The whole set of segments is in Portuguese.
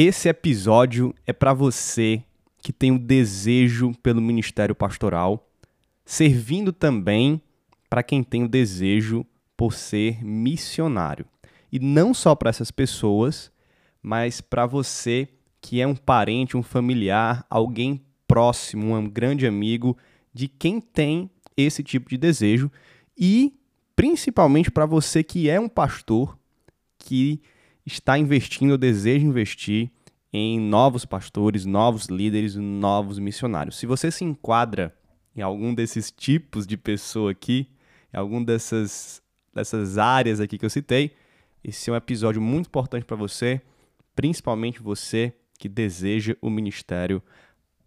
Esse episódio é para você que tem o um desejo pelo ministério pastoral, servindo também para quem tem o desejo por ser missionário. E não só para essas pessoas, mas para você que é um parente, um familiar, alguém próximo, um grande amigo de quem tem esse tipo de desejo e principalmente para você que é um pastor que está investindo, deseja investir em novos pastores, novos líderes, novos missionários. Se você se enquadra em algum desses tipos de pessoa aqui, em algum dessas, dessas áreas aqui que eu citei, esse é um episódio muito importante para você, principalmente você que deseja o ministério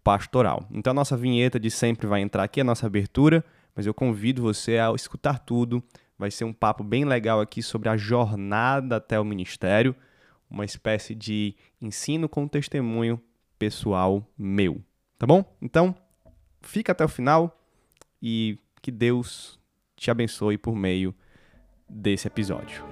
pastoral. Então a nossa vinheta de sempre vai entrar aqui, a nossa abertura, mas eu convido você a escutar tudo. Vai ser um papo bem legal aqui sobre a jornada até o ministério, uma espécie de ensino com testemunho pessoal meu. Tá bom? Então, fica até o final e que Deus te abençoe por meio desse episódio.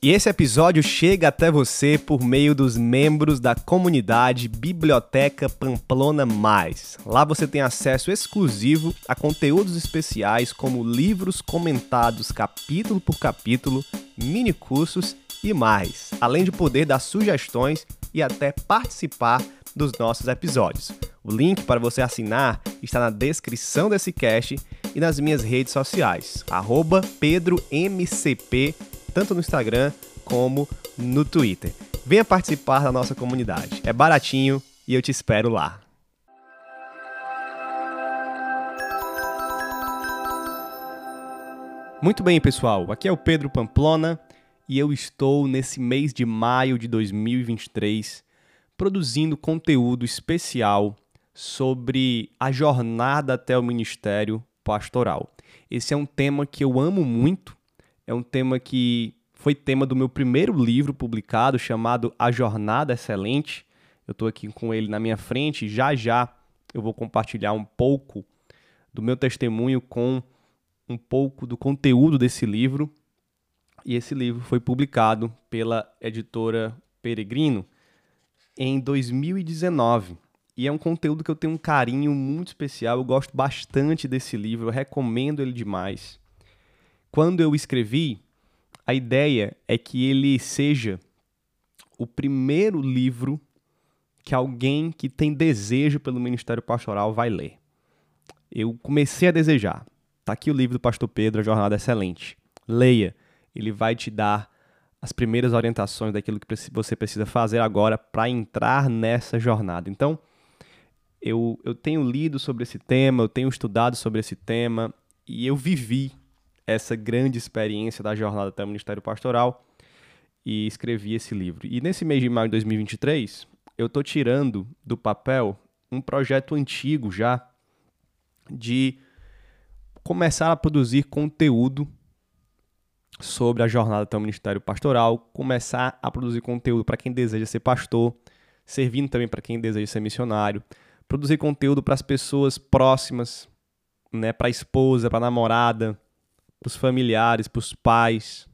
E esse episódio chega até você por meio dos membros da comunidade Biblioteca Pamplona Mais. Lá você tem acesso exclusivo a conteúdos especiais como livros comentados capítulo por capítulo, mini cursos e mais, além de poder dar sugestões e até participar dos nossos episódios. O link para você assinar está na descrição desse cast e nas minhas redes sociais, PedroMCP tanto no Instagram como no Twitter. Venha participar da nossa comunidade. É baratinho e eu te espero lá. Muito bem, pessoal. Aqui é o Pedro Pamplona e eu estou nesse mês de maio de 2023 produzindo conteúdo especial sobre a jornada até o ministério pastoral. Esse é um tema que eu amo muito é um tema que foi tema do meu primeiro livro publicado, chamado A Jornada Excelente. Eu estou aqui com ele na minha frente. Já já eu vou compartilhar um pouco do meu testemunho com um pouco do conteúdo desse livro. E esse livro foi publicado pela editora Peregrino em 2019. E é um conteúdo que eu tenho um carinho muito especial. Eu gosto bastante desse livro, eu recomendo ele demais. Quando eu escrevi, a ideia é que ele seja o primeiro livro que alguém que tem desejo pelo ministério pastoral vai ler. Eu comecei a desejar. Tá aqui o livro do pastor Pedro, A Jornada Excelente. Leia, ele vai te dar as primeiras orientações daquilo que você precisa fazer agora para entrar nessa jornada. Então, eu, eu tenho lido sobre esse tema, eu tenho estudado sobre esse tema e eu vivi essa grande experiência da jornada até o Ministério Pastoral e escrevi esse livro. E nesse mês de maio de 2023, eu estou tirando do papel um projeto antigo já de começar a produzir conteúdo sobre a jornada até o Ministério Pastoral, começar a produzir conteúdo para quem deseja ser pastor, servindo também para quem deseja ser missionário, produzir conteúdo para as pessoas próximas, né, para a esposa, para a namorada, os familiares, para os pais.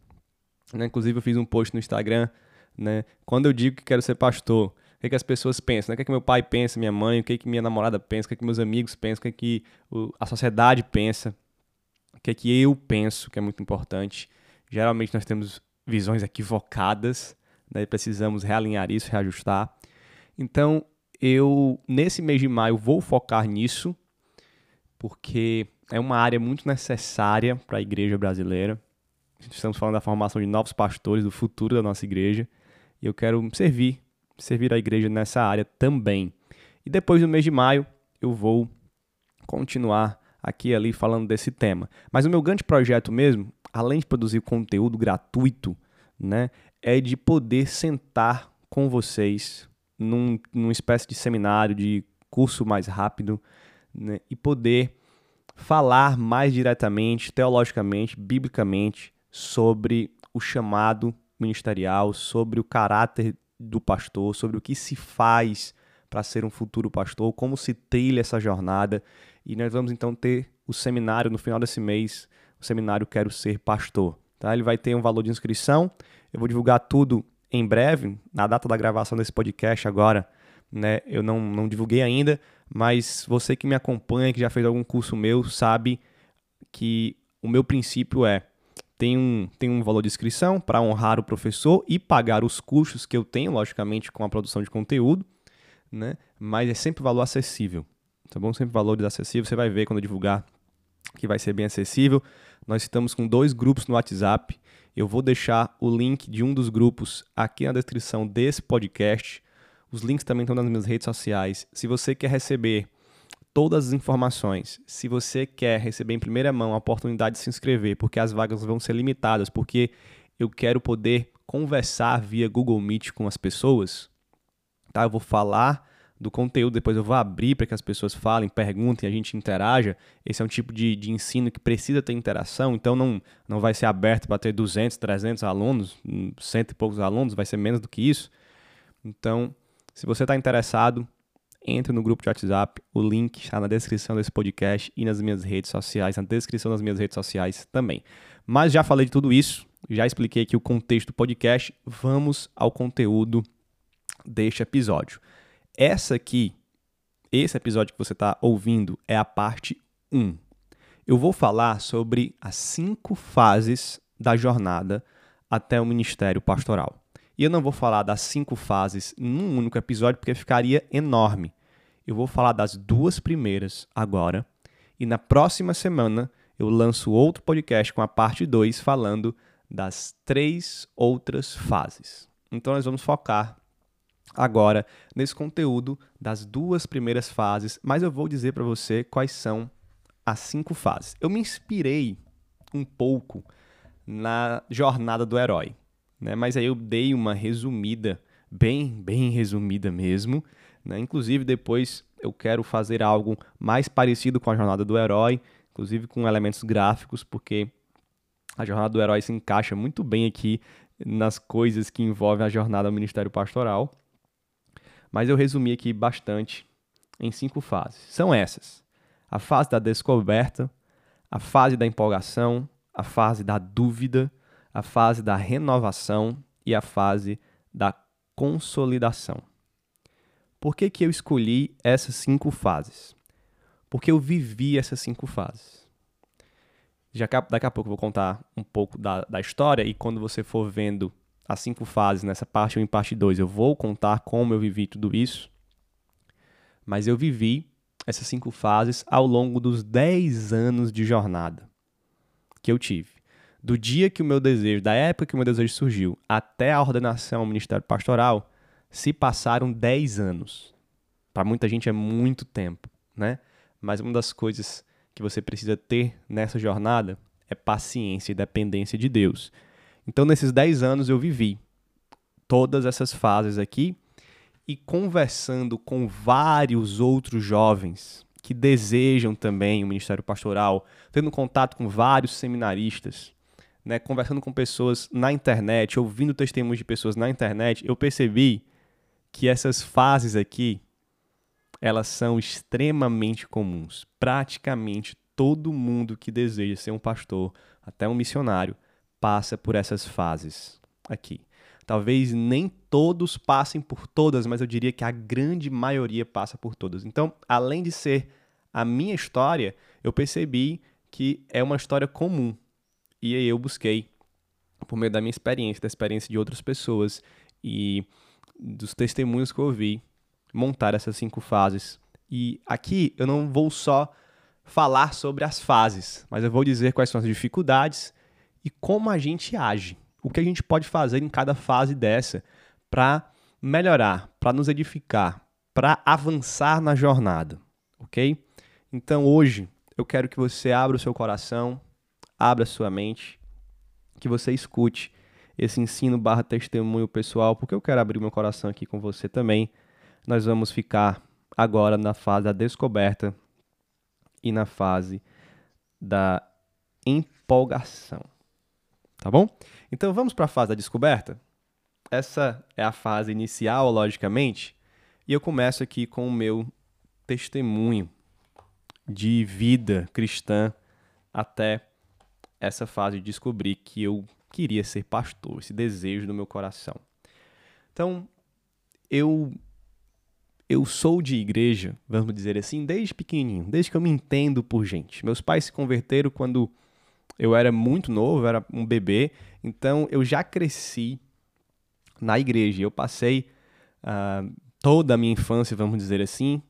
Né? Inclusive, eu fiz um post no Instagram. Né? Quando eu digo que quero ser pastor, o que, é que as pessoas pensam? Né? O que, é que meu pai pensa, minha mãe, o que, é que minha namorada pensa, o que, é que meus amigos pensam, o que, é que a sociedade pensa, o que é que eu penso, que é muito importante. Geralmente nós temos visões equivocadas, né? precisamos realinhar isso, reajustar. Então, eu, nesse mês de maio, vou focar nisso, porque é uma área muito necessária para a igreja brasileira, Estamos falando da formação de novos pastores, do futuro da nossa igreja. E eu quero servir, servir a igreja nessa área também. E depois do mês de maio, eu vou continuar aqui ali falando desse tema. Mas o meu grande projeto mesmo, além de produzir conteúdo gratuito, né, é de poder sentar com vocês num, numa espécie de seminário, de curso mais rápido, né, e poder falar mais diretamente, teologicamente, biblicamente, sobre o chamado ministerial, sobre o caráter do pastor, sobre o que se faz para ser um futuro pastor, como se trilha essa jornada. E nós vamos então ter o seminário no final desse mês, o seminário Quero Ser Pastor. Tá? Ele vai ter um valor de inscrição. Eu vou divulgar tudo em breve, na data da gravação desse podcast agora. Né? Eu não, não divulguei ainda, mas você que me acompanha, que já fez algum curso meu, sabe que o meu princípio é tem um, tem um valor de inscrição para honrar o professor e pagar os custos que eu tenho, logicamente, com a produção de conteúdo, né? mas é sempre valor acessível. Tá bom? Sempre valores acessíveis. Você vai ver quando eu divulgar que vai ser bem acessível. Nós estamos com dois grupos no WhatsApp. Eu vou deixar o link de um dos grupos aqui na descrição desse podcast. Os links também estão nas minhas redes sociais. Se você quer receber todas as informações, se você quer receber em primeira mão a oportunidade de se inscrever, porque as vagas vão ser limitadas, porque eu quero poder conversar via Google Meet com as pessoas, tá? Eu vou falar do conteúdo, depois eu vou abrir para que as pessoas falem, perguntem, a gente interaja. Esse é um tipo de, de ensino que precisa ter interação, então não, não vai ser aberto para ter 200, 300 alunos, cento e poucos alunos, vai ser menos do que isso. Então, se você está interessado, entre no grupo de WhatsApp, o link está na descrição desse podcast e nas minhas redes sociais, na descrição das minhas redes sociais também. Mas já falei de tudo isso, já expliquei aqui o contexto do podcast, vamos ao conteúdo deste episódio. Essa aqui, esse episódio que você está ouvindo, é a parte 1. Eu vou falar sobre as cinco fases da jornada até o ministério pastoral. E eu não vou falar das cinco fases num único episódio, porque ficaria enorme. Eu vou falar das duas primeiras agora. E na próxima semana eu lanço outro podcast com a parte 2 falando das três outras fases. Então nós vamos focar agora nesse conteúdo das duas primeiras fases, mas eu vou dizer para você quais são as cinco fases. Eu me inspirei um pouco na jornada do herói, né? mas aí eu dei uma resumida, bem, bem resumida mesmo. Né? Inclusive, depois eu quero fazer algo mais parecido com a jornada do herói, inclusive com elementos gráficos, porque a jornada do herói se encaixa muito bem aqui nas coisas que envolvem a jornada do ministério pastoral. Mas eu resumi aqui bastante em cinco fases. São essas: a fase da descoberta, a fase da empolgação, a fase da dúvida, a fase da renovação e a fase da consolidação. Por que, que eu escolhi essas cinco fases? Porque eu vivi essas cinco fases. Já daqui a pouco eu vou contar um pouco da, da história e quando você for vendo as cinco fases, nessa parte 1 e parte 2, eu vou contar como eu vivi tudo isso. Mas eu vivi essas cinco fases ao longo dos 10 anos de jornada que eu tive. Do dia que o meu desejo, da época que o meu desejo surgiu, até a ordenação ao ministério pastoral, se passaram 10 anos. Para muita gente é muito tempo, né? Mas uma das coisas que você precisa ter nessa jornada é paciência e dependência de Deus. Então, nesses 10 anos, eu vivi todas essas fases aqui e conversando com vários outros jovens que desejam também o ministério pastoral, tendo contato com vários seminaristas, né, conversando com pessoas na internet, ouvindo testemunhos de pessoas na internet, eu percebi que essas fases aqui elas são extremamente comuns. Praticamente todo mundo que deseja ser um pastor, até um missionário, passa por essas fases aqui. Talvez nem todos passem por todas, mas eu diria que a grande maioria passa por todas. Então, além de ser a minha história, eu percebi que é uma história comum. E aí eu busquei, por meio da minha experiência, da experiência de outras pessoas e dos testemunhos que eu ouvi, montar essas cinco fases. E aqui eu não vou só falar sobre as fases, mas eu vou dizer quais são as dificuldades e como a gente age. O que a gente pode fazer em cada fase dessa para melhorar, para nos edificar, para avançar na jornada, ok? Então hoje eu quero que você abra o seu coração, abra sua mente, que você escute esse ensino barra testemunho pessoal, porque eu quero abrir meu coração aqui com você também. Nós vamos ficar agora na fase da descoberta e na fase da empolgação. Tá bom? Então vamos para a fase da descoberta? Essa é a fase inicial, logicamente, e eu começo aqui com o meu testemunho de vida cristã até essa fase de descobrir que eu queria ser pastor, esse desejo no meu coração. Então, eu eu sou de igreja, vamos dizer assim, desde pequenininho, desde que eu me entendo por gente. Meus pais se converteram quando eu era muito novo, eu era um bebê, então eu já cresci na igreja. Eu passei uh, toda a minha infância, vamos dizer assim,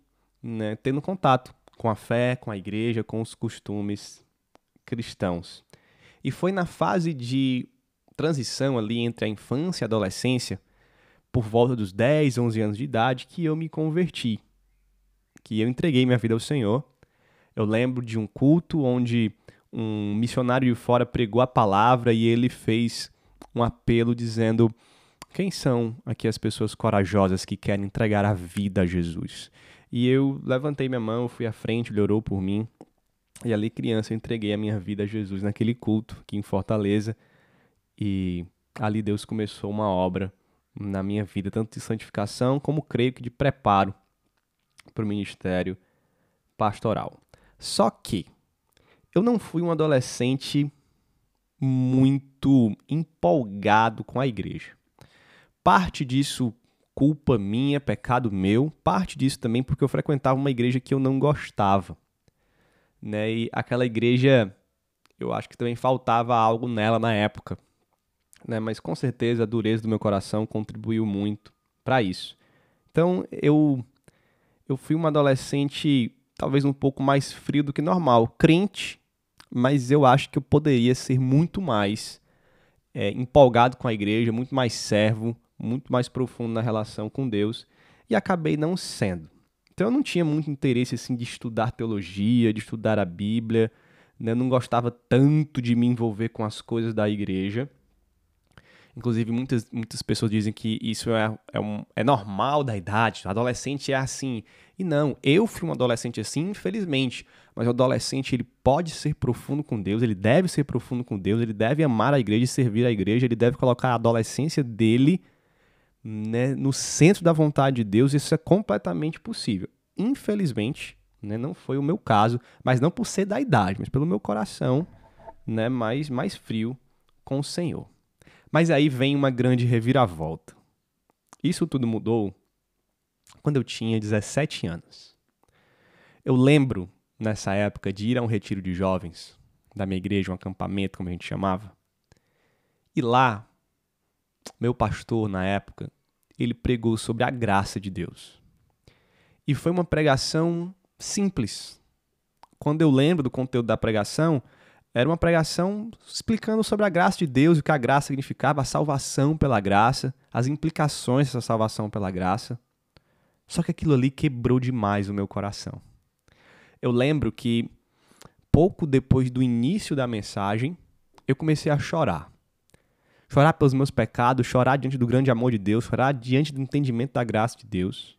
né, tendo contato com a fé, com a igreja, com os costumes cristãos. E foi na fase de transição ali entre a infância e a adolescência, por volta dos 10, 11 anos de idade, que eu me converti, que eu entreguei minha vida ao Senhor. Eu lembro de um culto onde um missionário de fora pregou a palavra e ele fez um apelo dizendo: Quem são aqui as pessoas corajosas que querem entregar a vida a Jesus? E eu levantei minha mão, fui à frente, ele orou por mim. E ali, criança, eu entreguei a minha vida a Jesus naquele culto aqui em Fortaleza. E ali Deus começou uma obra na minha vida, tanto de santificação como creio que de preparo para o ministério pastoral. Só que eu não fui um adolescente muito empolgado com a igreja. Parte disso culpa minha, pecado meu, parte disso também porque eu frequentava uma igreja que eu não gostava. Né? E aquela igreja, eu acho que também faltava algo nela na época. Né? Mas com certeza a dureza do meu coração contribuiu muito para isso. Então eu eu fui um adolescente talvez um pouco mais frio do que normal, crente, mas eu acho que eu poderia ser muito mais é, empolgado com a igreja, muito mais servo, muito mais profundo na relação com Deus, e acabei não sendo. Então eu não tinha muito interesse assim de estudar teologia, de estudar a Bíblia, né? eu não gostava tanto de me envolver com as coisas da igreja. Inclusive, muitas, muitas pessoas dizem que isso é, é, um, é normal da idade, o adolescente é assim. E não, eu fui um adolescente assim, infelizmente. Mas o adolescente ele pode ser profundo com Deus, ele deve ser profundo com Deus, ele deve amar a igreja e servir a igreja, ele deve colocar a adolescência dele né, no centro da vontade de Deus. Isso é completamente possível. Infelizmente, né, não foi o meu caso, mas não por ser da idade, mas pelo meu coração né, mais, mais frio com o Senhor. Mas aí vem uma grande reviravolta. Isso tudo mudou quando eu tinha 17 anos. Eu lembro, nessa época, de ir a um retiro de jovens da minha igreja, um acampamento, como a gente chamava. E lá, meu pastor, na época, ele pregou sobre a graça de Deus. E foi uma pregação simples. Quando eu lembro do conteúdo da pregação, era uma pregação explicando sobre a graça de Deus, o que a graça significava, a salvação pela graça, as implicações dessa salvação pela graça. Só que aquilo ali quebrou demais o meu coração. Eu lembro que pouco depois do início da mensagem, eu comecei a chorar. Chorar pelos meus pecados, chorar diante do grande amor de Deus, chorar diante do entendimento da graça de Deus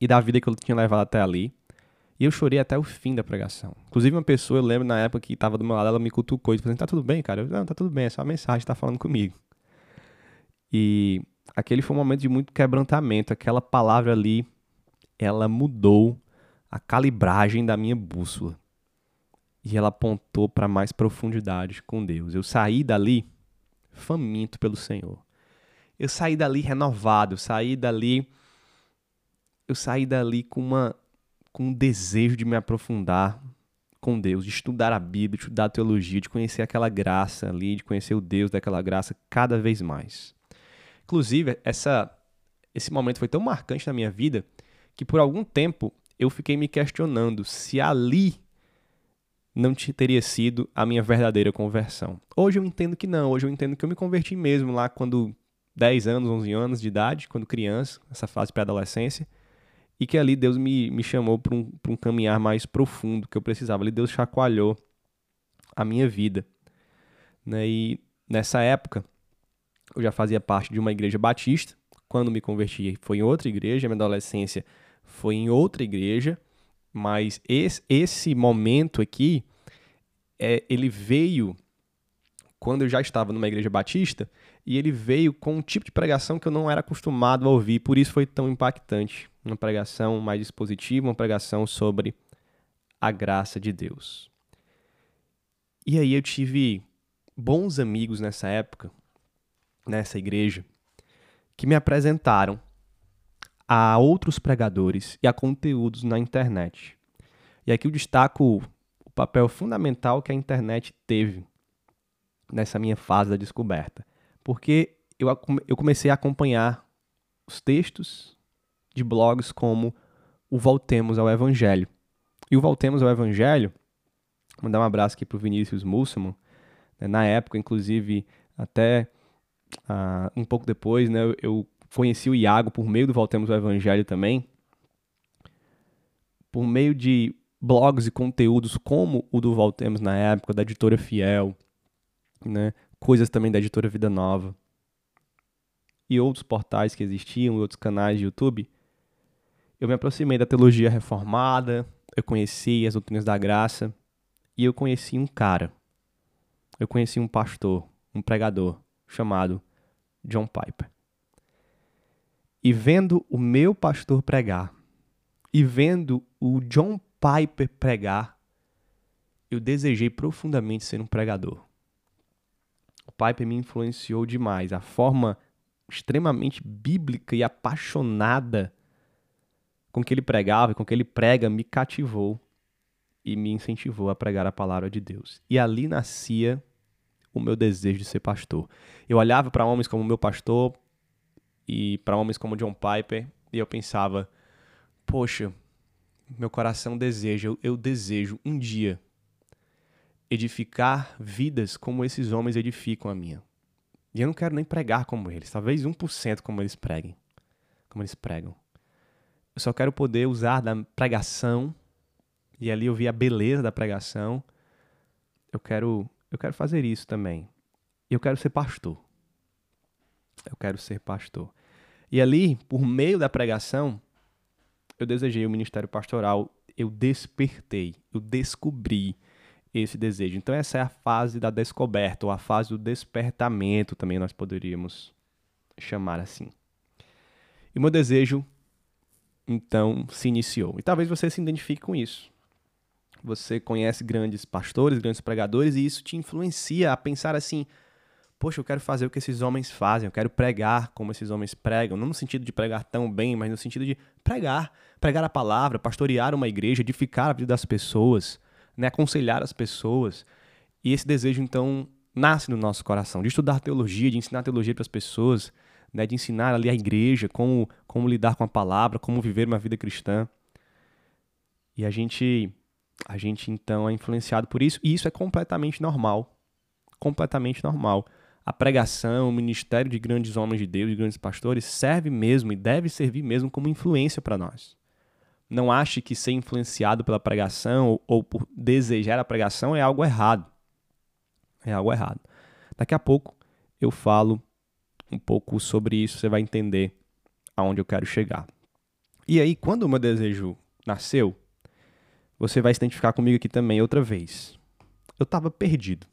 e da vida que eu tinha levado até ali. E eu chorei até o fim da pregação. Inclusive, uma pessoa, eu lembro na época que estava do meu lado, ela me cutucou e falou assim: tá tudo bem, cara? Eu, não, tá tudo bem, é só a mensagem que tá falando comigo. E aquele foi um momento de muito quebrantamento. Aquela palavra ali, ela mudou a calibragem da minha bússola. E ela apontou para mais profundidade com Deus. Eu saí dali faminto pelo Senhor. Eu saí dali renovado, eu saí dali eu saí dali com uma com um desejo de me aprofundar com Deus, de estudar a Bíblia, de estudar a teologia, de conhecer aquela graça ali, de conhecer o Deus daquela graça cada vez mais. Inclusive, essa, esse momento foi tão marcante na minha vida que por algum tempo eu fiquei me questionando se ali, não teria sido a minha verdadeira conversão. Hoje eu entendo que não, hoje eu entendo que eu me converti mesmo lá quando 10 anos, 11 anos de idade, quando criança, essa fase pré-adolescência, e que ali Deus me, me chamou para um, um caminhar mais profundo que eu precisava. Ali Deus chacoalhou a minha vida. Né? E nessa época, eu já fazia parte de uma igreja batista. Quando me converti, foi em outra igreja. Minha adolescência foi em outra igreja. Mas esse, esse momento aqui, é, ele veio quando eu já estava numa igreja batista e ele veio com um tipo de pregação que eu não era acostumado a ouvir, por isso foi tão impactante. Uma pregação mais expositiva, uma pregação sobre a graça de Deus. E aí eu tive bons amigos nessa época, nessa igreja, que me apresentaram a outros pregadores e a conteúdos na internet. E aqui eu destaco o papel fundamental que a internet teve nessa minha fase da descoberta. Porque eu, eu comecei a acompanhar os textos de blogs como o Voltemos ao Evangelho. E o Voltemos ao Evangelho, vou mandar um abraço aqui para o Vinícius Musselman, né, na época, inclusive, até uh, um pouco depois, né, eu conheci o Iago por meio do Voltemos ao Evangelho também, por meio de blogs e conteúdos como o do Voltemos na época, da editora Fiel, né? coisas também da editora Vida Nova e outros portais que existiam, outros canais de YouTube, eu me aproximei da teologia reformada, eu conheci as doutrinas da graça e eu conheci um cara. Eu conheci um pastor, um pregador chamado John Piper. E vendo o meu pastor pregar, e vendo o John Piper pregar, eu desejei profundamente ser um pregador. O Piper me influenciou demais. A forma extremamente bíblica e apaixonada com que ele pregava e com que ele prega me cativou e me incentivou a pregar a palavra de Deus. E ali nascia o meu desejo de ser pastor. Eu olhava para homens como meu pastor, e para homens como John Piper, e eu pensava, poxa, meu coração deseja, eu, eu desejo um dia edificar vidas como esses homens edificam a minha. E eu não quero nem pregar como eles, talvez 1% como eles preguem, como eles pregam. Eu só quero poder usar da pregação e ali eu vi a beleza da pregação. Eu quero, eu quero fazer isso também. Eu quero ser pastor. Eu quero ser pastor. E ali, por meio da pregação, eu desejei o ministério pastoral, eu despertei, eu descobri esse desejo. Então, essa é a fase da descoberta, ou a fase do despertamento, também nós poderíamos chamar assim. E meu desejo, então, se iniciou. E talvez você se identifique com isso. Você conhece grandes pastores, grandes pregadores, e isso te influencia a pensar assim: poxa, eu quero fazer o que esses homens fazem, eu quero pregar como esses homens pregam, não no sentido de pregar tão bem, mas no sentido de pregar, pregar a palavra, pastorear uma igreja, edificar a vida das pessoas, né, aconselhar as pessoas. E esse desejo então nasce no nosso coração, de estudar teologia, de ensinar teologia para as pessoas, né, de ensinar ali a igreja como como lidar com a palavra, como viver uma vida cristã. E a gente a gente então é influenciado por isso, e isso é completamente normal. Completamente normal a pregação, o ministério de grandes homens de Deus, de grandes pastores, serve mesmo e deve servir mesmo como influência para nós. Não ache que ser influenciado pela pregação ou, ou por desejar a pregação é algo errado. É algo errado. Daqui a pouco eu falo um pouco sobre isso, você vai entender aonde eu quero chegar. E aí, quando o meu desejo nasceu, você vai se identificar comigo aqui também outra vez. Eu estava perdido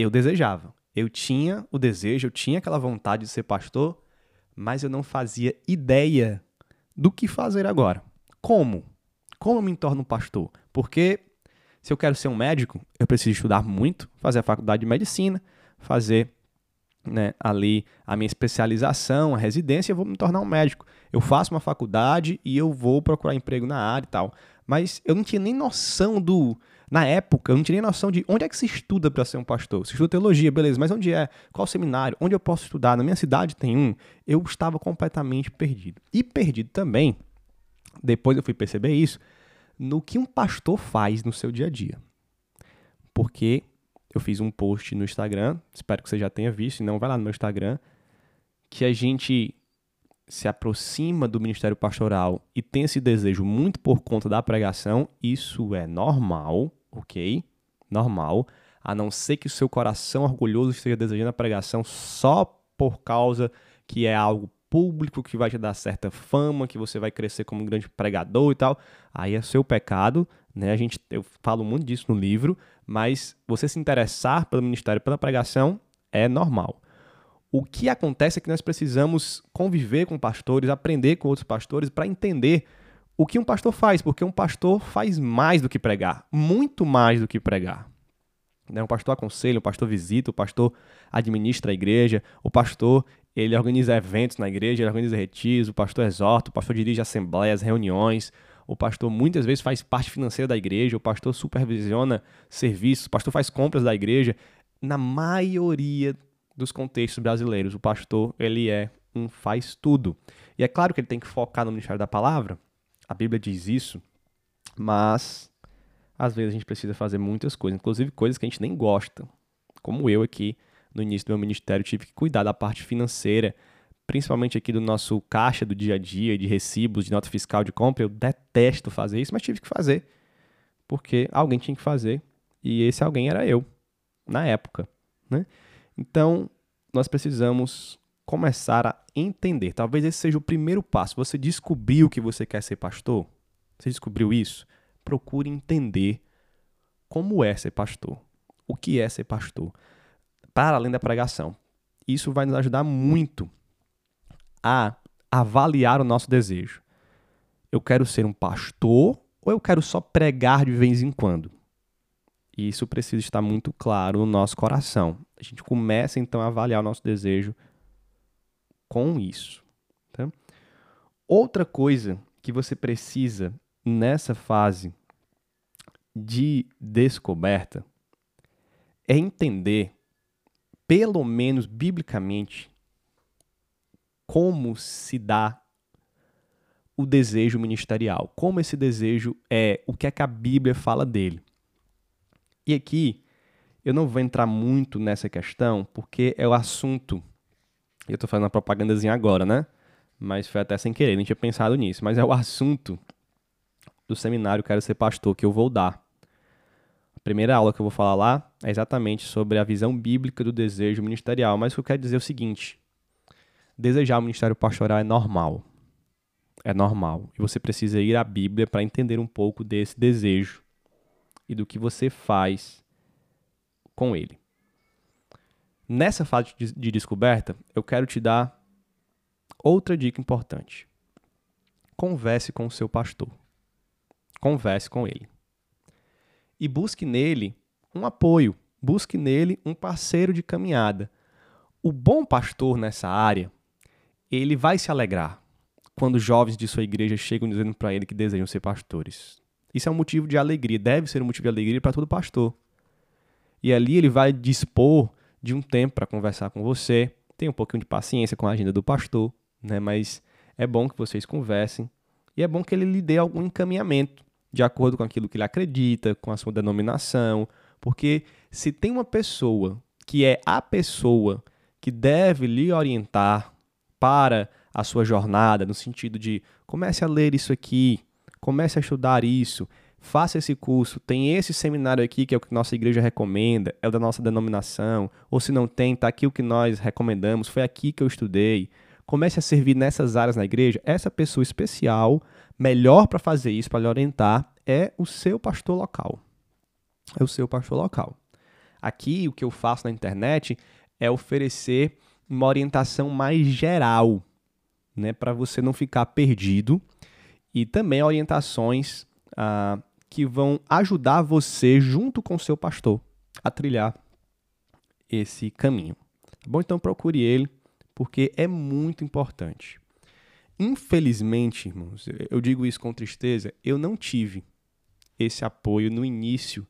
eu desejava. Eu tinha o desejo, eu tinha aquela vontade de ser pastor, mas eu não fazia ideia do que fazer agora. Como? Como eu me torno pastor? Porque se eu quero ser um médico, eu preciso estudar muito, fazer a faculdade de medicina, fazer né, ali a minha especialização, a residência, eu vou me tornar um médico. Eu faço uma faculdade e eu vou procurar emprego na área e tal. Mas eu não tinha nem noção do, na época, eu não tinha nem noção de onde é que se estuda para ser um pastor. Se estuda teologia, beleza, mas onde é? Qual seminário? Onde eu posso estudar? Na minha cidade tem um. Eu estava completamente perdido. E perdido também, depois eu fui perceber isso, no que um pastor faz no seu dia a dia. Porque eu fiz um post no Instagram, espero que você já tenha visto, se não vai lá no meu Instagram, que a gente se aproxima do ministério pastoral e tem esse desejo muito por conta da pregação, isso é normal, ok? Normal, a não ser que o seu coração orgulhoso esteja desejando a pregação só por causa que é algo público, que vai te dar certa fama, que você vai crescer como um grande pregador e tal. Aí é seu pecado, né? A gente, eu falo muito disso no livro, mas você se interessar pelo ministério, pela pregação, é normal. O que acontece é que nós precisamos conviver com pastores, aprender com outros pastores para entender o que um pastor faz, porque um pastor faz mais do que pregar, muito mais do que pregar. Né? Um pastor aconselha, o pastor visita, o pastor administra a igreja, o pastor ele organiza eventos na igreja, ele organiza retiros, o pastor exorta, o pastor dirige assembleias, reuniões, o pastor muitas vezes faz parte financeira da igreja, o pastor supervisiona serviços, o pastor faz compras da igreja. Na maioria dos contextos brasileiros, o pastor ele é um faz tudo. E é claro que ele tem que focar no ministério da palavra, a Bíblia diz isso, mas às vezes a gente precisa fazer muitas coisas, inclusive coisas que a gente nem gosta. Como eu aqui, no início do meu ministério, tive que cuidar da parte financeira, principalmente aqui do nosso caixa do dia a dia, de recibos, de nota fiscal de compra. Eu detesto fazer isso, mas tive que fazer, porque alguém tinha que fazer, e esse alguém era eu, na época. Né? Então, nós precisamos começar a entender. Talvez esse seja o primeiro passo. Você descobriu que você quer ser pastor? Você descobriu isso? Procure entender como é ser pastor. O que é ser pastor? Para além da pregação. Isso vai nos ajudar muito a avaliar o nosso desejo. Eu quero ser um pastor ou eu quero só pregar de vez em quando? E isso precisa estar muito claro no nosso coração. A gente começa então a avaliar o nosso desejo com isso. Tá? Outra coisa que você precisa nessa fase de descoberta é entender, pelo menos biblicamente, como se dá o desejo ministerial, como esse desejo é, o que é que a Bíblia fala dele. E aqui eu não vou entrar muito nessa questão, porque é o assunto eu estou fazendo uma propagandazinha agora, né? Mas foi até sem querer, nem tinha pensado nisso. Mas é o assunto do seminário Quero Ser Pastor que eu vou dar. A primeira aula que eu vou falar lá é exatamente sobre a visão bíblica do desejo ministerial. Mas o que eu quero dizer é o seguinte: desejar o ministério pastoral é normal. É normal. E você precisa ir à Bíblia para entender um pouco desse desejo e do que você faz com ele. Nessa fase de descoberta, eu quero te dar outra dica importante. Converse com o seu pastor. Converse com ele. E busque nele um apoio, busque nele um parceiro de caminhada. O bom pastor nessa área, ele vai se alegrar quando jovens de sua igreja chegam dizendo para ele que desejam ser pastores. Isso é um motivo de alegria, deve ser um motivo de alegria para todo pastor. E ali ele vai dispor de um tempo para conversar com você. Tenha um pouquinho de paciência com a agenda do pastor, né? Mas é bom que vocês conversem e é bom que ele lhe dê algum encaminhamento de acordo com aquilo que ele acredita, com a sua denominação, porque se tem uma pessoa que é a pessoa que deve lhe orientar para a sua jornada, no sentido de comece a ler isso aqui, comece a estudar isso, faça esse curso, tem esse seminário aqui que é o que nossa igreja recomenda, é o da nossa denominação, ou se não tem, está aqui o que nós recomendamos, foi aqui que eu estudei. Comece a servir nessas áreas na igreja. Essa pessoa especial, melhor para fazer isso, para lhe orientar, é o seu pastor local. É o seu pastor local. Aqui, o que eu faço na internet é oferecer uma orientação mais geral, né, para você não ficar perdido, e também orientações ah, que vão ajudar você, junto com seu pastor, a trilhar esse caminho. Tá bom? Então procure ele, porque é muito importante. Infelizmente, irmãos, eu digo isso com tristeza, eu não tive esse apoio no início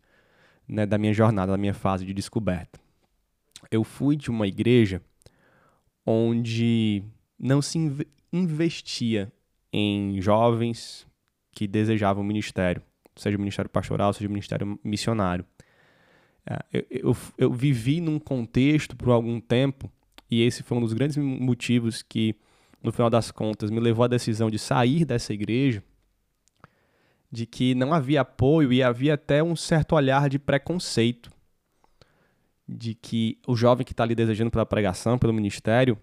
né, da minha jornada, da minha fase de descoberta. Eu fui de uma igreja onde não se investia em jovens que desejavam ministério seja o ministério pastoral, seja o ministério missionário. É, eu, eu, eu vivi num contexto por algum tempo, e esse foi um dos grandes motivos que, no final das contas, me levou à decisão de sair dessa igreja, de que não havia apoio e havia até um certo olhar de preconceito, de que o jovem que está ali desejando pela pregação, pelo ministério,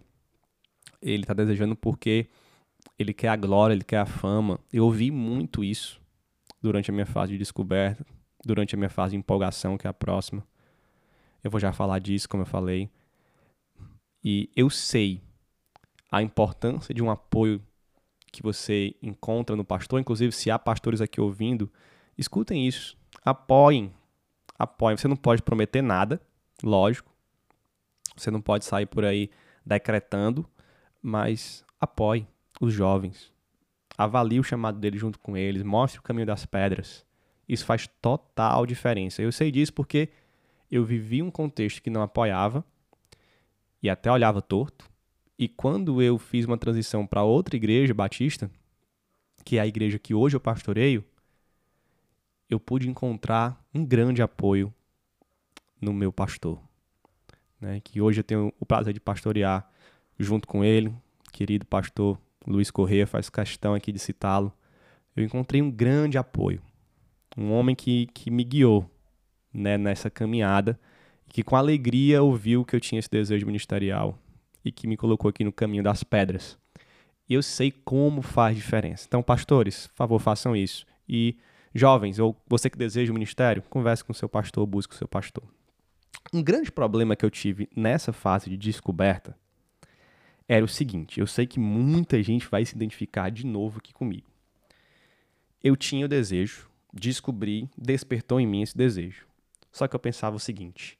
ele está desejando porque ele quer a glória, ele quer a fama. Eu ouvi muito isso durante a minha fase de descoberta, durante a minha fase de empolgação, que é a próxima. Eu vou já falar disso, como eu falei. E eu sei a importância de um apoio que você encontra no pastor. Inclusive, se há pastores aqui ouvindo, escutem isso. Apoiem. Apoiem. Você não pode prometer nada, lógico. Você não pode sair por aí decretando, mas apoie os jovens. Avalie o chamado deles junto com eles. Mostre o caminho das pedras. Isso faz total diferença. Eu sei disso porque eu vivi um contexto que não apoiava e até olhava torto. E quando eu fiz uma transição para outra igreja batista, que é a igreja que hoje eu pastoreio, eu pude encontrar um grande apoio no meu pastor. Né? Que hoje eu tenho o prazer de pastorear junto com ele, querido pastor Luiz Corrêa, faz questão aqui de citá-lo. Eu encontrei um grande apoio um homem que, que me guiou né, nessa caminhada, que com alegria ouviu que eu tinha esse desejo ministerial e que me colocou aqui no caminho das pedras. Eu sei como faz diferença. Então, pastores, por favor, façam isso. E jovens, ou você que deseja o ministério, converse com o seu pastor, busque o seu pastor. Um grande problema que eu tive nessa fase de descoberta era o seguinte: eu sei que muita gente vai se identificar de novo aqui comigo. Eu tinha o desejo descobri, despertou em mim esse desejo. Só que eu pensava o seguinte: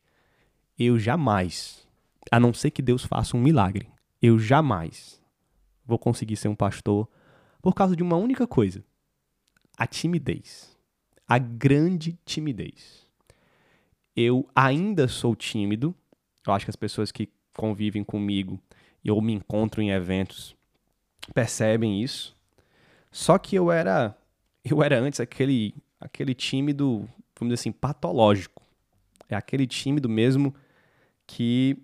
eu jamais, a não ser que Deus faça um milagre, eu jamais vou conseguir ser um pastor por causa de uma única coisa: a timidez. A grande timidez. Eu ainda sou tímido. Eu acho que as pessoas que convivem comigo e ou me encontram em eventos percebem isso. Só que eu era eu era antes aquele aquele tímido, vamos dizer assim, patológico. É aquele tímido mesmo que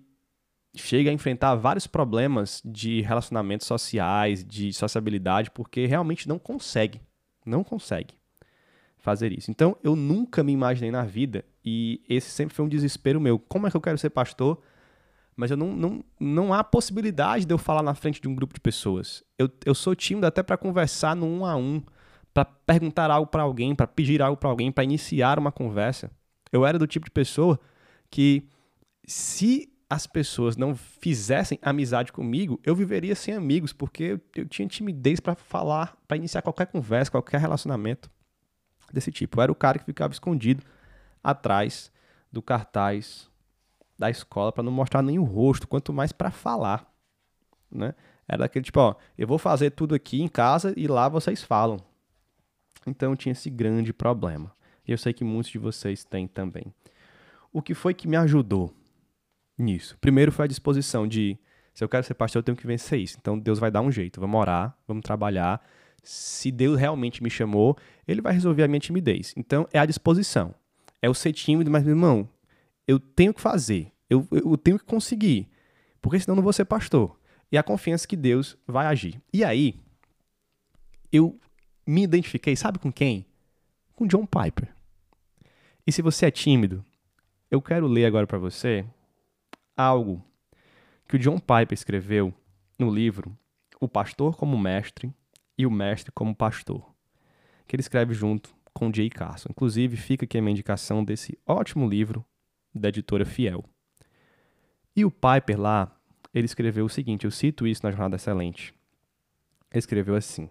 chega a enfrentar vários problemas de relacionamentos sociais, de sociabilidade, porque realmente não consegue, não consegue fazer isso. Então, eu nunca me imaginei na vida, e esse sempre foi um desespero meu. Como é que eu quero ser pastor? Mas eu não, não, não há possibilidade de eu falar na frente de um grupo de pessoas. Eu, eu sou tímido até para conversar no um a um para perguntar algo para alguém, para pedir algo para alguém, para iniciar uma conversa. Eu era do tipo de pessoa que, se as pessoas não fizessem amizade comigo, eu viveria sem amigos, porque eu, eu tinha timidez para falar, para iniciar qualquer conversa, qualquer relacionamento desse tipo. Eu era o cara que ficava escondido atrás do cartaz da escola para não mostrar nem o rosto, quanto mais para falar, né? Era daquele tipo, ó, eu vou fazer tudo aqui em casa e lá vocês falam. Então tinha esse grande problema. E eu sei que muitos de vocês têm também. O que foi que me ajudou nisso? Primeiro foi a disposição de, se eu quero ser pastor, eu tenho que vencer isso. Então Deus vai dar um jeito. Vamos orar, vamos trabalhar. Se Deus realmente me chamou, Ele vai resolver a minha timidez. Então é a disposição. É o ser tímido, mas, meu irmão, eu tenho que fazer. Eu, eu tenho que conseguir. Porque senão não vou ser pastor. E a confiança que Deus vai agir. E aí, eu me identifiquei, sabe com quem? Com John Piper. E se você é tímido, eu quero ler agora para você algo que o John Piper escreveu no livro O Pastor como Mestre e o Mestre como Pastor, que ele escreve junto com Jay Carson. Inclusive, fica aqui a minha indicação desse ótimo livro da editora Fiel. E o Piper lá, ele escreveu o seguinte, eu cito isso na Jornada Excelente. Ele escreveu assim: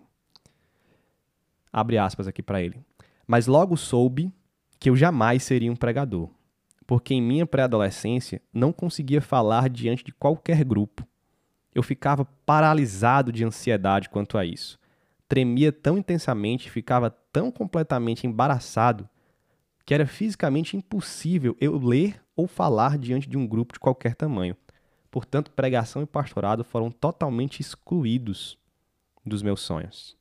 Abre aspas aqui para ele. Mas logo soube que eu jamais seria um pregador, porque em minha pré-adolescência não conseguia falar diante de qualquer grupo. Eu ficava paralisado de ansiedade quanto a isso. Tremia tão intensamente, ficava tão completamente embaraçado, que era fisicamente impossível eu ler ou falar diante de um grupo de qualquer tamanho. Portanto, pregação e pastorado foram totalmente excluídos dos meus sonhos.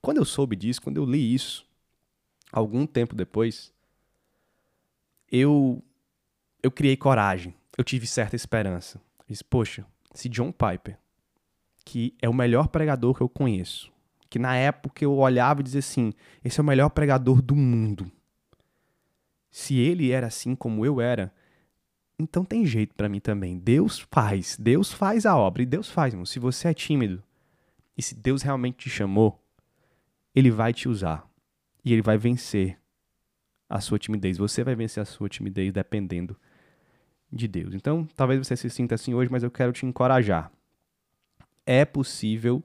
Quando eu soube disso, quando eu li isso, algum tempo depois, eu eu criei coragem. Eu tive certa esperança. disse, poxa, se John Piper, que é o melhor pregador que eu conheço, que na época eu olhava e dizia assim, esse é o melhor pregador do mundo. Se ele era assim como eu era, então tem jeito para mim também. Deus faz, Deus faz a obra e Deus faz, irmão. Se você é tímido e se Deus realmente te chamou, ele vai te usar e ele vai vencer a sua timidez. Você vai vencer a sua timidez dependendo de Deus. Então, talvez você se sinta assim hoje, mas eu quero te encorajar. É possível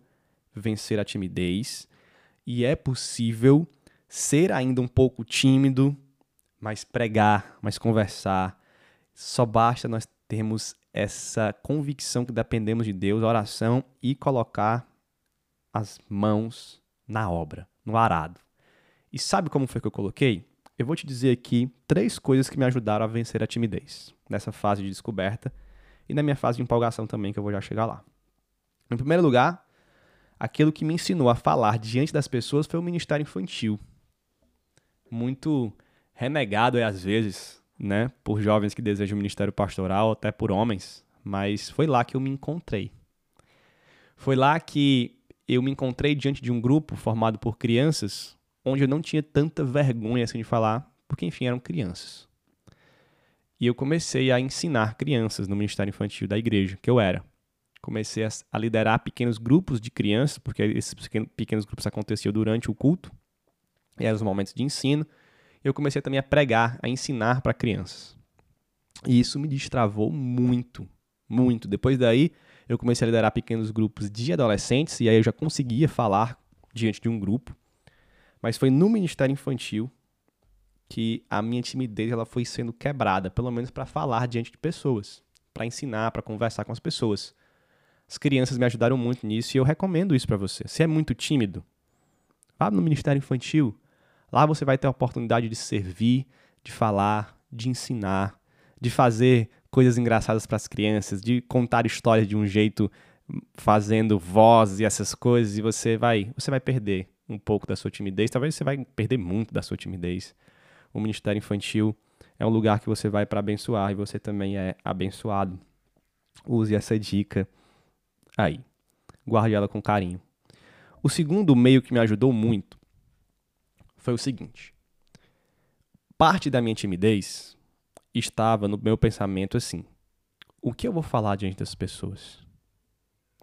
vencer a timidez e é possível ser ainda um pouco tímido, mas pregar, mas conversar. Só basta nós termos essa convicção que dependemos de Deus, oração e colocar as mãos na obra, no arado. E sabe como foi que eu coloquei? Eu vou te dizer aqui três coisas que me ajudaram a vencer a timidez nessa fase de descoberta e na minha fase de empolgação também, que eu vou já chegar lá. Em primeiro lugar, aquilo que me ensinou a falar diante das pessoas foi o ministério infantil. Muito renegado é às vezes, né, por jovens que desejam ministério pastoral, até por homens, mas foi lá que eu me encontrei. Foi lá que eu me encontrei diante de um grupo formado por crianças, onde eu não tinha tanta vergonha assim de falar, porque enfim, eram crianças. E eu comecei a ensinar crianças no ministério infantil da igreja, que eu era. Comecei a liderar pequenos grupos de crianças, porque esses pequenos grupos aconteciam durante o culto, e eram os momentos de ensino eu comecei também a pregar, a ensinar para crianças. E isso me destravou muito, muito. Depois daí, eu comecei a liderar pequenos grupos de adolescentes e aí eu já conseguia falar diante de um grupo. Mas foi no ministério infantil que a minha timidez ela foi sendo quebrada, pelo menos para falar diante de pessoas, para ensinar, para conversar com as pessoas. As crianças me ajudaram muito nisso e eu recomendo isso para você. Se é muito tímido, vá no ministério infantil, Lá você vai ter a oportunidade de servir, de falar, de ensinar, de fazer coisas engraçadas para as crianças, de contar histórias de um jeito fazendo voz e essas coisas e você vai, você vai perder um pouco da sua timidez, talvez você vai perder muito da sua timidez. O ministério infantil é um lugar que você vai para abençoar e você também é abençoado. Use essa dica aí. Guarde ela com carinho. O segundo meio que me ajudou muito foi o seguinte: parte da minha timidez estava no meu pensamento assim: o que eu vou falar diante das pessoas?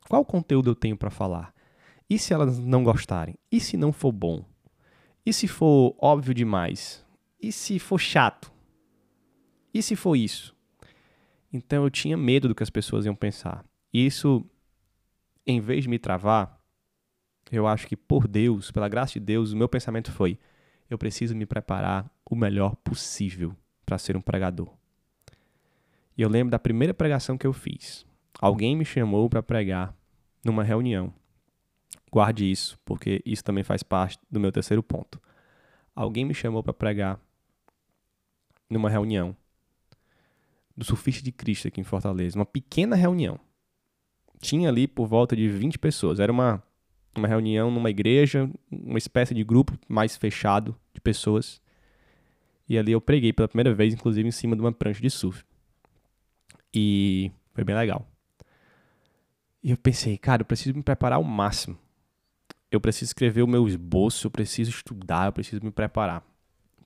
Qual conteúdo eu tenho para falar? E se elas não gostarem? E se não for bom? E se for óbvio demais? E se for chato? E se for isso? Então eu tinha medo do que as pessoas iam pensar. E isso, em vez de me travar, eu acho que por Deus, pela graça de Deus, o meu pensamento foi: eu preciso me preparar o melhor possível para ser um pregador. E eu lembro da primeira pregação que eu fiz. Alguém me chamou para pregar numa reunião. Guarde isso, porque isso também faz parte do meu terceiro ponto. Alguém me chamou para pregar numa reunião do Surfista de Cristo aqui em Fortaleza, uma pequena reunião. Tinha ali por volta de 20 pessoas. Era uma uma reunião numa igreja, uma espécie de grupo mais fechado de pessoas. E ali eu preguei pela primeira vez, inclusive em cima de uma prancha de surf. E foi bem legal. E eu pensei, cara, eu preciso me preparar ao máximo. Eu preciso escrever o meu esboço, eu preciso estudar, eu preciso me preparar.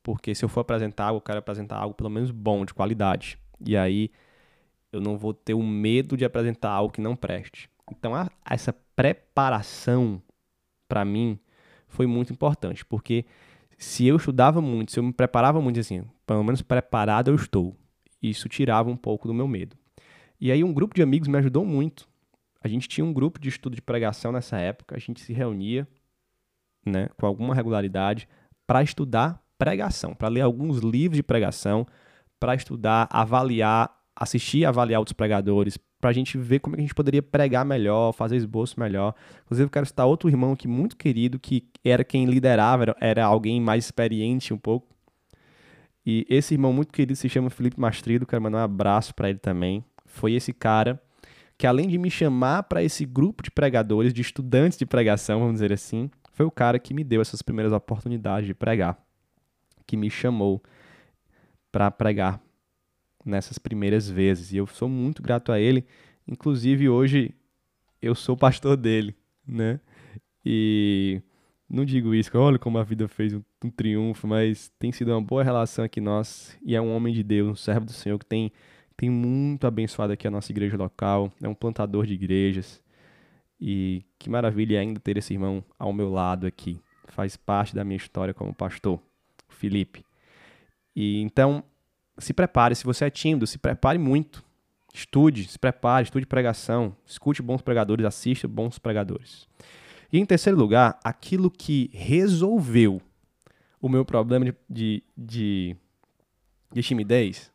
Porque se eu for apresentar algo, eu quero apresentar algo pelo menos bom, de qualidade. E aí eu não vou ter o medo de apresentar algo que não preste. Então, a, essa preparação, para mim, foi muito importante, porque se eu estudava muito, se eu me preparava muito, assim, pelo menos preparado eu estou, isso tirava um pouco do meu medo. E aí, um grupo de amigos me ajudou muito. A gente tinha um grupo de estudo de pregação nessa época, a gente se reunia né, com alguma regularidade para estudar pregação, para ler alguns livros de pregação, para estudar, avaliar, assistir avaliar outros pregadores, para a gente ver como é que a gente poderia pregar melhor, fazer esboço melhor. Inclusive, eu quero citar outro irmão aqui muito querido, que era quem liderava, era, era alguém mais experiente um pouco. E esse irmão muito querido se chama Felipe Mastrido, quero mandar um abraço para ele também. Foi esse cara que, além de me chamar para esse grupo de pregadores, de estudantes de pregação, vamos dizer assim, foi o cara que me deu essas primeiras oportunidades de pregar. que me chamou para pregar nessas primeiras vezes. E eu sou muito grato a ele. Inclusive, hoje eu sou pastor dele, né? E não digo isso, olha como a vida fez um, um, triunfo, mas tem sido uma boa relação aqui nós. E é um homem de Deus, um servo do Senhor que tem, tem muito abençoado aqui a nossa igreja local. É um plantador de igrejas. E que maravilha ainda ter esse irmão ao meu lado aqui. Faz parte da minha história como pastor, Felipe. E então, se prepare, se você é tímido, se prepare muito. Estude, se prepare, estude pregação, escute bons pregadores, assista bons pregadores. E em terceiro lugar, aquilo que resolveu o meu problema de, de, de, de timidez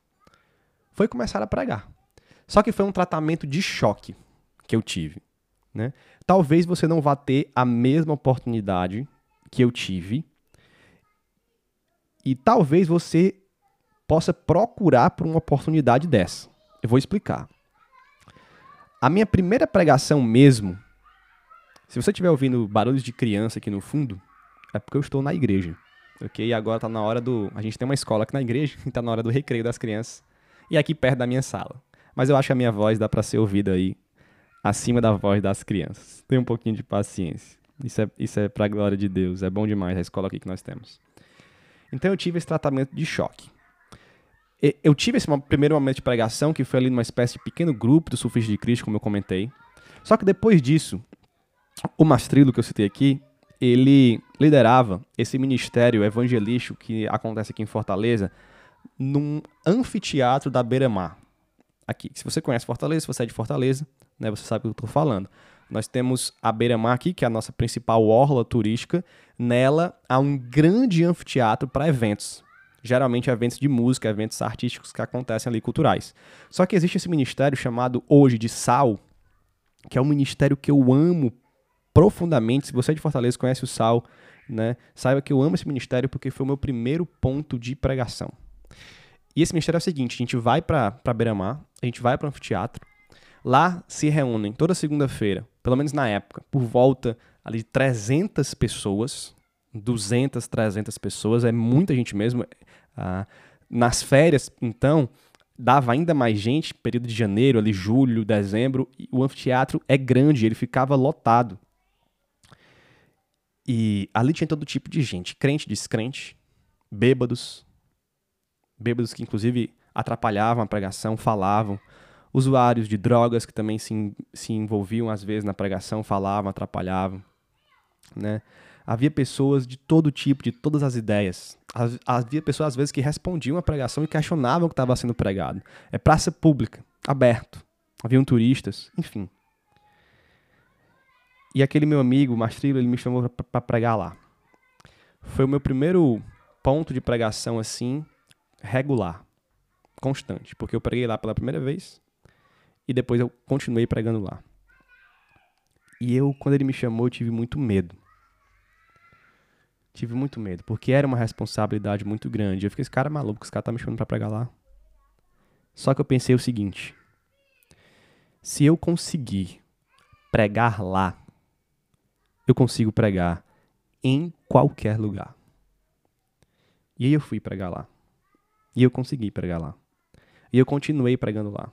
foi começar a pregar. Só que foi um tratamento de choque que eu tive. Né? Talvez você não vá ter a mesma oportunidade que eu tive. E talvez você possa procurar por uma oportunidade dessa. Eu vou explicar. A minha primeira pregação mesmo, se você estiver ouvindo barulhos de criança aqui no fundo, é porque eu estou na igreja. Ok? E agora está na hora do. A gente tem uma escola aqui na igreja, está na hora do recreio das crianças. E aqui perto da minha sala. Mas eu acho que a minha voz dá para ser ouvida aí acima da voz das crianças. Tenha um pouquinho de paciência. Isso é, isso é pra glória de Deus. É bom demais a escola aqui que nós temos. Então eu tive esse tratamento de choque. Eu tive esse primeiro momento de pregação, que foi ali numa espécie de pequeno grupo do Sufis de Cristo, como eu comentei. Só que depois disso, o Mastrilo, que eu citei aqui, ele liderava esse ministério evangelístico que acontece aqui em Fortaleza, num anfiteatro da Beira-Mar. Aqui, se você conhece Fortaleza, se você é de Fortaleza, né, você sabe o que eu estou falando. Nós temos a Beira-Mar aqui, que é a nossa principal orla turística. Nela há um grande anfiteatro para eventos. Geralmente eventos de música, eventos artísticos que acontecem ali, culturais. Só que existe esse ministério chamado hoje de Sal, que é um ministério que eu amo profundamente. Se você é de Fortaleza conhece o Sal, né, saiba que eu amo esse ministério porque foi o meu primeiro ponto de pregação. E esse ministério é o seguinte: a gente vai para Beira-Mar, a gente vai para o anfiteatro, Lá se reúnem toda segunda-feira, pelo menos na época, por volta ali de 300 pessoas, 200, 300 pessoas, é muita gente mesmo. Ah, nas férias, então, dava ainda mais gente, período de janeiro, ali julho, dezembro, o anfiteatro é grande, ele ficava lotado. E ali tinha todo tipo de gente, crente, descrente, bêbados, bêbados que inclusive atrapalhavam a pregação, falavam, usuários de drogas que também se, se envolviam às vezes na pregação, falavam, atrapalhavam, né? Havia pessoas de todo tipo, de todas as ideias. Havia pessoas às vezes que respondiam à pregação e questionavam o que estava sendo pregado. É praça pública, aberto. Haviam turistas, enfim. E aquele meu amigo, Mastrilo, ele me chamou para pregar lá. Foi o meu primeiro ponto de pregação assim, regular, constante, porque eu preguei lá pela primeira vez e depois eu continuei pregando lá. E eu, quando ele me chamou, eu tive muito medo. Tive muito medo, porque era uma responsabilidade muito grande. Eu fiquei, esse cara é maluco, esse cara tá me chamando pra pregar lá. Só que eu pensei o seguinte: se eu conseguir pregar lá, eu consigo pregar em qualquer lugar. E aí eu fui pregar lá. E eu consegui pregar lá. E eu continuei pregando lá.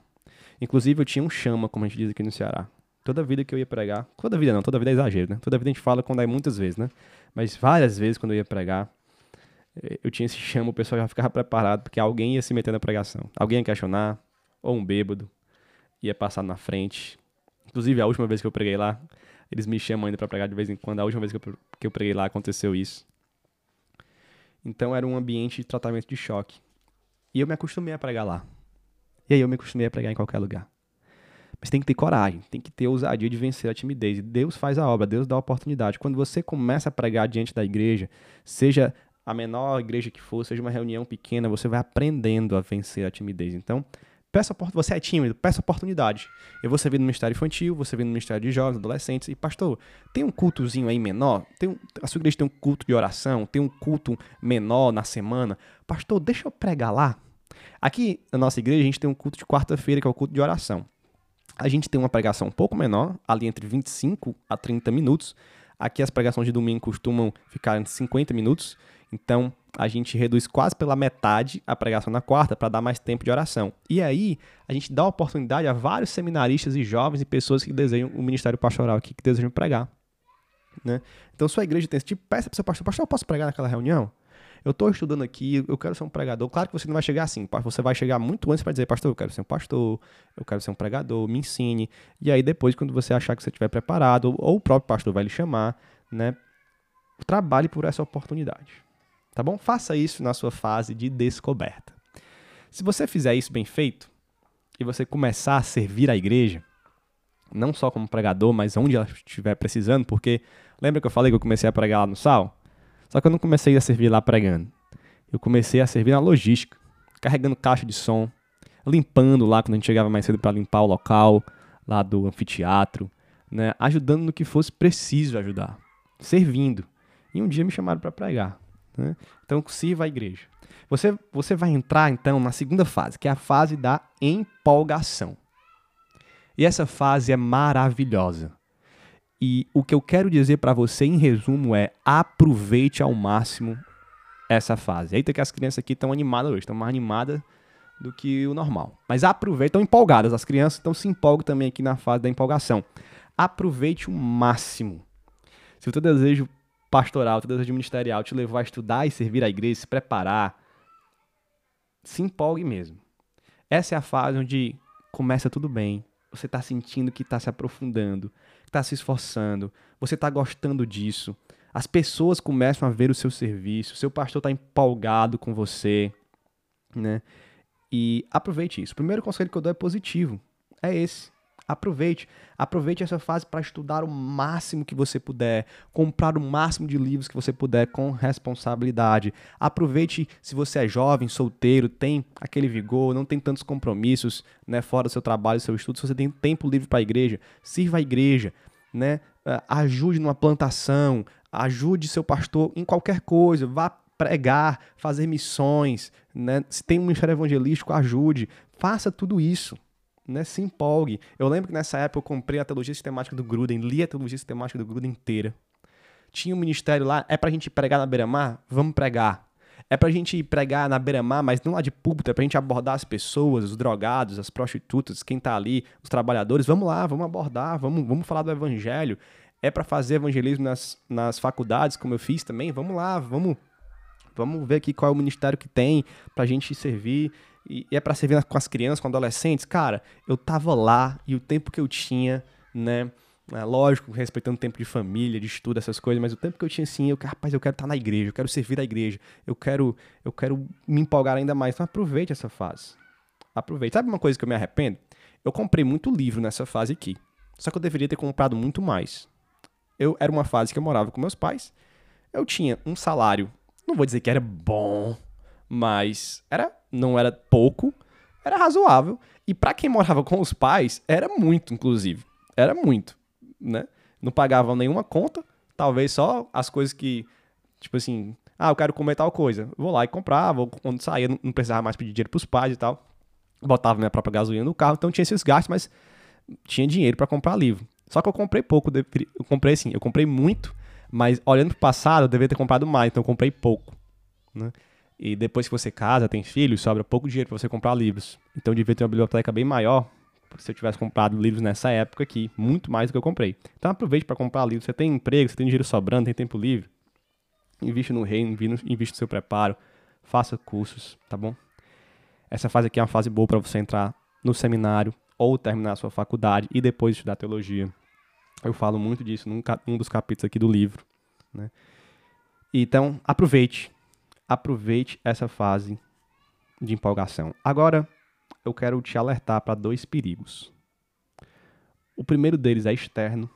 Inclusive, eu tinha um chama, como a gente diz aqui no Ceará. Toda vida que eu ia pregar, toda vida não, toda vida é exagero, né? Toda vida a gente fala quando é muitas vezes, né? Mas várias vezes quando eu ia pregar, eh, eu tinha esse chama, o pessoal já ficava preparado, porque alguém ia se meter na pregação. Alguém ia questionar, ou um bêbado, ia passar na frente. Inclusive, a última vez que eu preguei lá, eles me chamam ainda para pregar de vez em quando. A última vez que eu, que eu preguei lá aconteceu isso. Então era um ambiente de tratamento de choque. E eu me acostumei a pregar lá. E aí eu me acostumei a pregar em qualquer lugar. Mas tem que ter coragem, tem que ter ousadia de vencer a timidez. Deus faz a obra, Deus dá a oportunidade. Quando você começa a pregar diante da igreja, seja a menor igreja que for, seja uma reunião pequena, você vai aprendendo a vencer a timidez. Então, peça você é tímido, peça oportunidade. Eu vou servir no Ministério Infantil, vou servir no Ministério de Jovens, Adolescentes. E, pastor, tem um cultozinho aí menor? Tem um, a sua igreja tem um culto de oração? Tem um culto menor na semana? Pastor, deixa eu pregar lá. Aqui na nossa igreja, a gente tem um culto de quarta-feira, que é o culto de oração. A gente tem uma pregação um pouco menor, ali entre 25 a 30 minutos. Aqui as pregações de domingo costumam ficar em 50 minutos. Então, a gente reduz quase pela metade a pregação na quarta para dar mais tempo de oração. E aí, a gente dá oportunidade a vários seminaristas e jovens e pessoas que desejam o ministério pastoral aqui, que desejam pregar. Né? Então, sua igreja tem esse tipo, peça para seu pastor, pastor, eu posso pregar naquela reunião? Eu estou estudando aqui, eu quero ser um pregador. Claro que você não vai chegar assim, você vai chegar muito antes para dizer, pastor, eu quero ser um pastor, eu quero ser um pregador, me ensine. E aí depois, quando você achar que você estiver preparado, ou o próprio pastor vai lhe chamar, né? Trabalhe por essa oportunidade. Tá bom? Faça isso na sua fase de descoberta. Se você fizer isso bem feito, e você começar a servir a igreja, não só como pregador, mas onde ela estiver precisando, porque lembra que eu falei que eu comecei a pregar lá no Sal? Só que eu não comecei a servir lá pregando. Eu comecei a servir na logística, carregando caixa de som, limpando lá quando a gente chegava mais cedo para limpar o local lá do anfiteatro, né? ajudando no que fosse preciso ajudar, servindo. E um dia me chamaram para pregar. Né? Então sirva a igreja. Você, você vai entrar então na segunda fase, que é a fase da empolgação. E essa fase é maravilhosa. E o que eu quero dizer para você, em resumo, é aproveite ao máximo essa fase. Eita, que as crianças aqui estão animadas hoje, estão mais animadas do que o normal. Mas aproveite, estão empolgadas, as crianças então se empolgam também aqui na fase da empolgação. Aproveite o máximo. Se o teu desejo pastoral, o teu desejo ministerial te levou a estudar e servir a igreja, se preparar, se empolgue mesmo. Essa é a fase onde começa tudo bem, você está sentindo que está se aprofundando, está se esforçando, você está gostando disso. As pessoas começam a ver o seu serviço, o seu pastor está empolgado com você, né? E aproveite isso. O primeiro conselho que eu dou é positivo. É esse. Aproveite. Aproveite essa fase para estudar o máximo que você puder, comprar o máximo de livros que você puder com responsabilidade. Aproveite se você é jovem, solteiro, tem aquele vigor, não tem tantos compromissos, né, fora do seu trabalho, do seu estudo, se você tem tempo livre para a igreja, sirva a igreja, né? Eh, ajude numa plantação, ajude seu pastor em qualquer coisa, vá pregar, fazer missões, né? Se tem um ministério evangelístico, ajude, faça tudo isso né, se empolgue. Eu lembro que nessa época eu comprei a teologia sistemática do Gruden, li a teologia sistemática do Gruden inteira. Tinha um ministério lá, é pra gente pregar na beira-mar? Vamos pregar. É pra gente pregar na beira-mar, mas não lá de púlpito, é pra gente abordar as pessoas, os drogados, as prostitutas, quem tá ali, os trabalhadores. Vamos lá, vamos abordar, vamos, vamos falar do evangelho. É para fazer evangelismo nas, nas faculdades, como eu fiz também. Vamos lá, vamos, vamos ver aqui qual é o ministério que tem pra gente servir e, é para servir com as crianças, com adolescentes, cara, eu tava lá e o tempo que eu tinha, né? É, lógico, respeitando o tempo de família, de estudo, essas coisas, mas o tempo que eu tinha assim, eu, rapaz, eu quero estar na igreja, eu quero servir a igreja, eu quero, eu quero me empolgar ainda mais. Então aproveite essa fase. Aproveite. Sabe uma coisa que eu me arrependo? Eu comprei muito livro nessa fase aqui. Só que eu deveria ter comprado muito mais. Eu era uma fase que eu morava com meus pais. Eu tinha um salário, não vou dizer que era bom, mas era não era pouco, era razoável. E para quem morava com os pais, era muito, inclusive. Era muito, né? Não pagavam nenhuma conta, talvez só as coisas que, tipo assim, ah, eu quero comer tal coisa. Vou lá e comprava, quando saía, não precisava mais pedir dinheiro pros pais e tal. Botava minha própria gasolina no carro, então tinha esses gastos, mas tinha dinheiro para comprar livro. Só que eu comprei pouco, eu comprei assim, eu comprei muito, mas olhando pro passado, eu deveria ter comprado mais, então eu comprei pouco, né? E depois que você casa, tem filhos, sobra pouco dinheiro para você comprar livros. Então eu devia ter uma biblioteca bem maior se eu tivesse comprado livros nessa época aqui, muito mais do que eu comprei. Então aproveite para comprar livros. Você tem emprego, você tem dinheiro sobrando, tem tempo livre. Investe no reino, investe no seu preparo, faça cursos, tá bom? Essa fase aqui é uma fase boa para você entrar no seminário ou terminar a sua faculdade e depois estudar teologia. Eu falo muito disso num, num dos capítulos aqui do livro, né? Então, aproveite, aproveite essa fase de empolgação. Agora, eu quero te alertar para dois perigos. O primeiro deles é externo,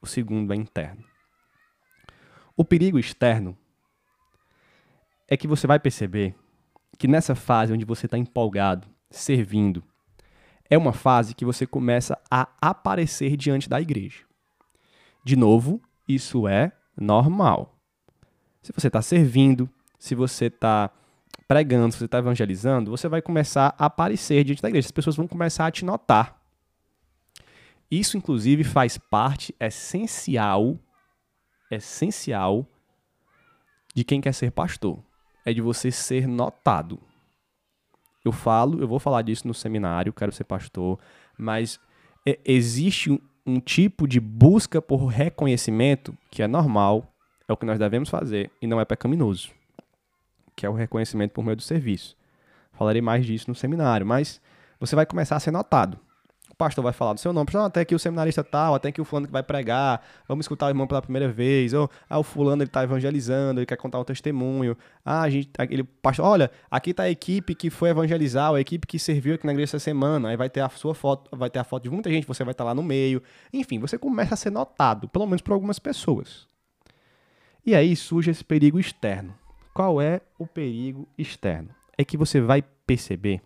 o segundo é interno. O perigo externo é que você vai perceber que nessa fase onde você está empolgado, servindo, é uma fase que você começa a aparecer diante da igreja. De novo, isso é normal. Se você está servindo, se você está pregando, se você está evangelizando, você vai começar a aparecer diante da igreja. As pessoas vão começar a te notar. Isso, inclusive, faz parte essencial, essencial de quem quer ser pastor. é de você ser notado. Eu falo, eu vou falar disso no seminário, quero ser pastor, mas é, existe um, um tipo de busca por reconhecimento que é normal, é o que nós devemos fazer e não é pecaminoso, que é o reconhecimento por meio do serviço. Falarei mais disso no seminário, mas você vai começar a ser notado pastor vai falar do seu nome, até que o seminarista tal, até que o fulano que vai pregar, vamos escutar o irmão pela primeira vez, ou ah, o fulano ele tá evangelizando, ele quer contar um testemunho. Ah, a gente, ele, pastor, olha, aqui tá a equipe que foi evangelizar, a equipe que serviu aqui na igreja essa semana, aí vai ter a sua foto, vai ter a foto de muita gente, você vai estar tá lá no meio. Enfim, você começa a ser notado, pelo menos por algumas pessoas. E aí surge esse perigo externo. Qual é o perigo externo? É que você vai perceber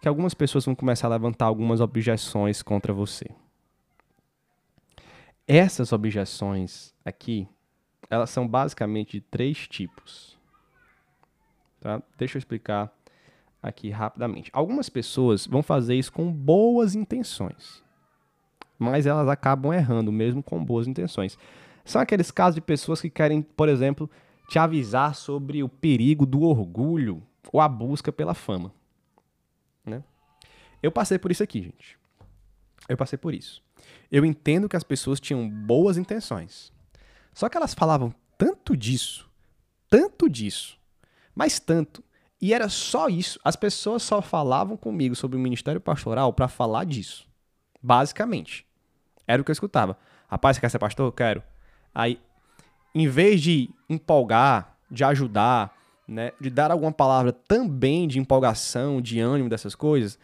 que algumas pessoas vão começar a levantar algumas objeções contra você. Essas objeções aqui, elas são basicamente de três tipos. Tá? Deixa eu explicar aqui rapidamente. Algumas pessoas vão fazer isso com boas intenções, mas elas acabam errando mesmo com boas intenções. São aqueles casos de pessoas que querem, por exemplo, te avisar sobre o perigo do orgulho ou a busca pela fama. Né? Eu passei por isso aqui, gente. Eu passei por isso. Eu entendo que as pessoas tinham boas intenções. Só que elas falavam tanto disso, tanto disso, mas tanto. E era só isso. As pessoas só falavam comigo sobre o ministério pastoral para falar disso. Basicamente. Era o que eu escutava. Rapaz, você quer ser pastor? Quero. Aí, em vez de empolgar, de ajudar, né, de dar alguma palavra também de empolgação, de ânimo dessas coisas,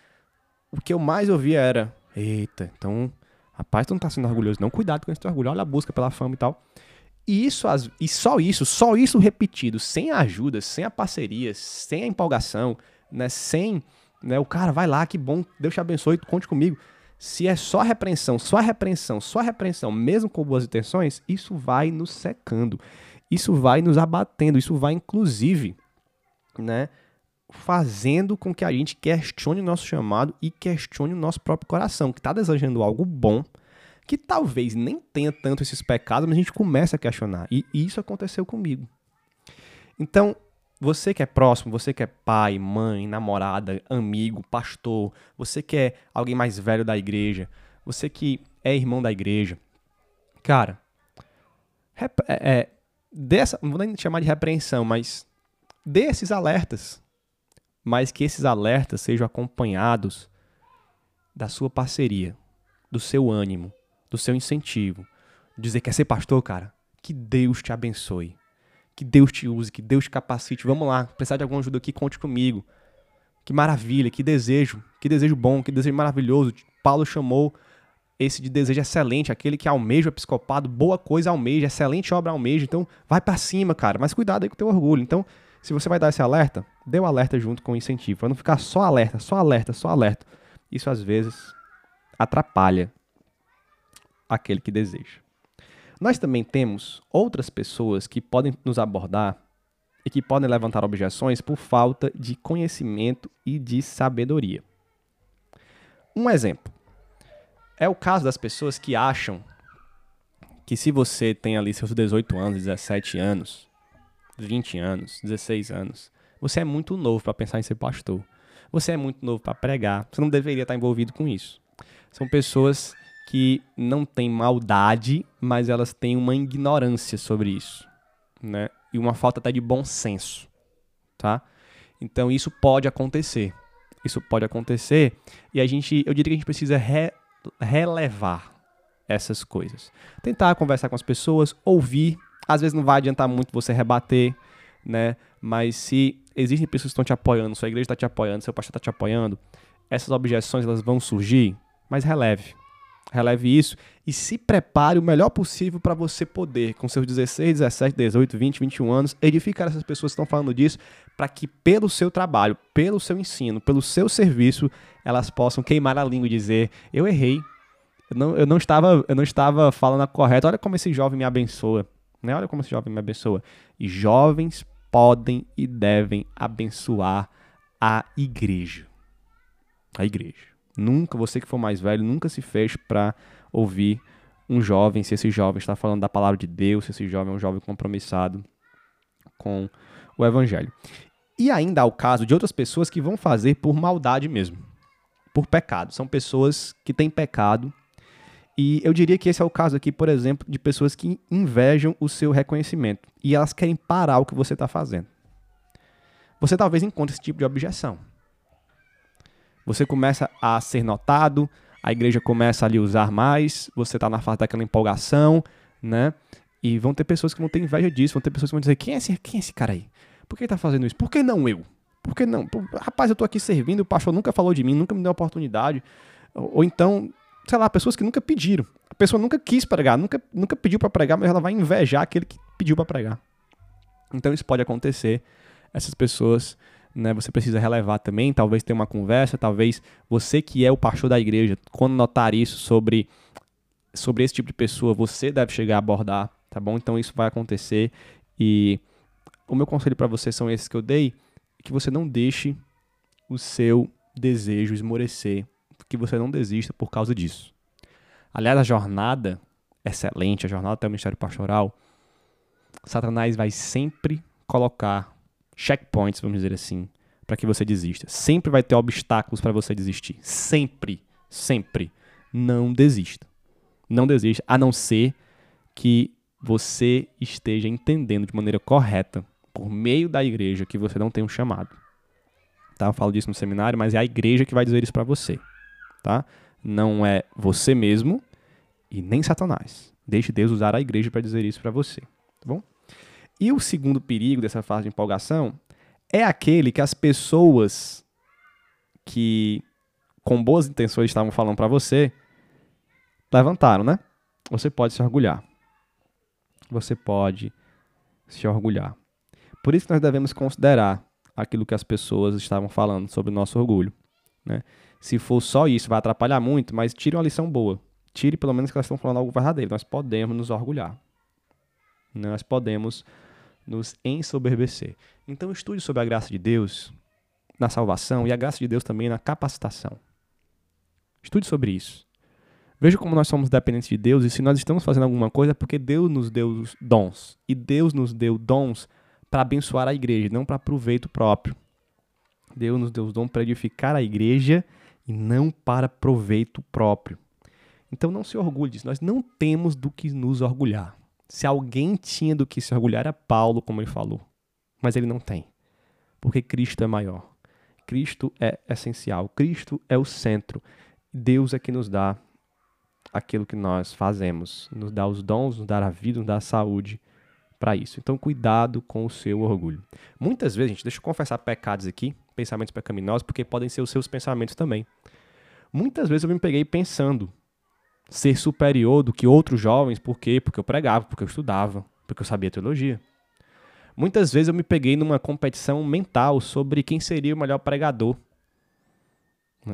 o que eu mais ouvia era: eita, então, rapaz, tu não tá sendo orgulhoso, não, cuidado com esse teu orgulho, olha a busca pela fama e tal. E isso, e só isso, só isso repetido, sem a ajuda, sem a parceria, sem a empolgação, né, sem, né, o cara, vai lá, que bom, Deus te abençoe, conte comigo. Se é só repreensão, só repreensão, só repreensão, mesmo com boas intenções, isso vai nos secando. Isso vai nos abatendo, isso vai inclusive, né, fazendo com que a gente questione o nosso chamado e questione o nosso próprio coração, que está desejando algo bom, que talvez nem tenha tanto esses pecados, mas a gente começa a questionar. E isso aconteceu comigo. Então, você que é próximo, você que é pai, mãe, namorada, amigo, pastor, você que é alguém mais velho da igreja, você que é irmão da igreja, cara, é, é, dessa, não vou nem chamar de repreensão, mas desses alertas, mas que esses alertas sejam acompanhados da sua parceria, do seu ânimo, do seu incentivo. Dizer que quer ser pastor, cara? Que Deus te abençoe. Que Deus te use, que Deus te capacite. Vamos lá, precisar de alguma ajuda aqui, conte comigo. Que maravilha, que desejo, que desejo bom, que desejo maravilhoso. Paulo chamou esse de desejo excelente, aquele que almeja o episcopado, boa coisa almeja, excelente obra almeja. Então, vai para cima, cara, mas cuidado aí com o teu orgulho. Então, se você vai dar esse alerta, dê o alerta junto com o incentivo, para não ficar só alerta, só alerta, só alerta. Isso às vezes atrapalha aquele que deseja. Nós também temos outras pessoas que podem nos abordar e que podem levantar objeções por falta de conhecimento e de sabedoria. Um exemplo é o caso das pessoas que acham que se você tem ali seus 18 anos, 17 anos, 20 anos, 16 anos. Você é muito novo para pensar em ser pastor. Você é muito novo para pregar. Você não deveria estar envolvido com isso. São pessoas que não têm maldade, mas elas têm uma ignorância sobre isso, né? E uma falta até de bom senso, tá? Então isso pode acontecer. Isso pode acontecer e a gente, eu diria que a gente precisa re, relevar essas coisas. Tentar conversar com as pessoas, ouvir às vezes não vai adiantar muito você rebater, né? Mas se existem pessoas que estão te apoiando, sua igreja está te apoiando, seu pastor está te apoiando, essas objeções elas vão surgir, mas releve. Releve isso e se prepare o melhor possível para você poder, com seus 16, 17, 18, 20, 21 anos, edificar essas pessoas que estão falando disso, para que pelo seu trabalho, pelo seu ensino, pelo seu serviço, elas possam queimar a língua e dizer: Eu errei. Eu não, eu não, estava, eu não estava falando a correta. Olha como esse jovem me abençoa. Né? Olha como esse jovem me abençoa. E jovens podem e devem abençoar a igreja. A igreja. Nunca, você que for mais velho, nunca se feche para ouvir um jovem, se esse jovem está falando da palavra de Deus, se esse jovem é um jovem compromissado com o evangelho. E ainda há o caso de outras pessoas que vão fazer por maldade mesmo, por pecado. São pessoas que têm pecado. E eu diria que esse é o caso aqui, por exemplo, de pessoas que invejam o seu reconhecimento e elas querem parar o que você está fazendo. Você talvez encontre esse tipo de objeção. Você começa a ser notado, a igreja começa a lhe usar mais, você está na fase daquela empolgação, né? E vão ter pessoas que vão ter inveja disso, vão ter pessoas que vão dizer: quem é esse, quem é esse cara aí? Por que ele tá fazendo isso? Por que não eu? Por que não? Rapaz, eu tô aqui servindo, o pastor nunca falou de mim, nunca me deu oportunidade. Ou, ou então, sei lá, pessoas que nunca pediram. A pessoa nunca quis pregar, nunca, nunca pediu para pregar, mas ela vai invejar aquele que pediu para pregar. Então isso pode acontecer. Essas pessoas, né, você precisa relevar também, talvez ter uma conversa, talvez você que é o pastor da igreja, quando notar isso sobre sobre esse tipo de pessoa, você deve chegar a abordar, tá bom? Então isso vai acontecer e o meu conselho para você são esses que eu dei, que você não deixe o seu desejo esmorecer, que você não desista por causa disso. Aliás, a jornada excelente, a jornada até o ministério pastoral, Satanás vai sempre colocar checkpoints, vamos dizer assim, para que você desista. Sempre vai ter obstáculos para você desistir. Sempre, sempre. Não desista. Não desista, a não ser que você esteja entendendo de maneira correta por meio da igreja que você não tem um chamado. Tá? Eu falo disso no seminário, mas é a igreja que vai dizer isso para você. Tá? Não é você mesmo e nem Satanás. Deixe Deus usar a igreja para dizer isso para você. Tá bom? E o segundo perigo dessa fase de empolgação é aquele que as pessoas que com boas intenções estavam falando para você levantaram, né? Você pode se orgulhar. Você pode se orgulhar. Por isso que nós devemos considerar aquilo que as pessoas estavam falando sobre o nosso orgulho. Né? Se for só isso, vai atrapalhar muito, mas tire uma lição boa. Tire pelo menos que elas estão falando algo verdadeiro. Nós podemos nos orgulhar. Nós podemos nos ensoberbecer. Então estude sobre a graça de Deus na salvação e a graça de Deus também na capacitação. Estude sobre isso. Veja como nós somos dependentes de Deus e se nós estamos fazendo alguma coisa é porque Deus nos deu dons. E Deus nos deu dons para abençoar a igreja, não para proveito próprio. Deus nos deu os dons para edificar a igreja e não para proveito próprio. Então não se orgulhe disso. Nós não temos do que nos orgulhar. Se alguém tinha do que se orgulhar, era Paulo, como ele falou. Mas ele não tem. Porque Cristo é maior. Cristo é essencial. Cristo é o centro. Deus é que nos dá aquilo que nós fazemos. Nos dá os dons, nos dá a vida, nos dá a saúde para isso. Então, cuidado com o seu orgulho. Muitas vezes, gente, deixa eu confessar pecados aqui, pensamentos pecaminosos, porque podem ser os seus pensamentos também. Muitas vezes eu me peguei pensando ser superior do que outros jovens, por quê? Porque eu pregava, porque eu estudava, porque eu sabia teologia. Muitas vezes eu me peguei numa competição mental sobre quem seria o melhor pregador.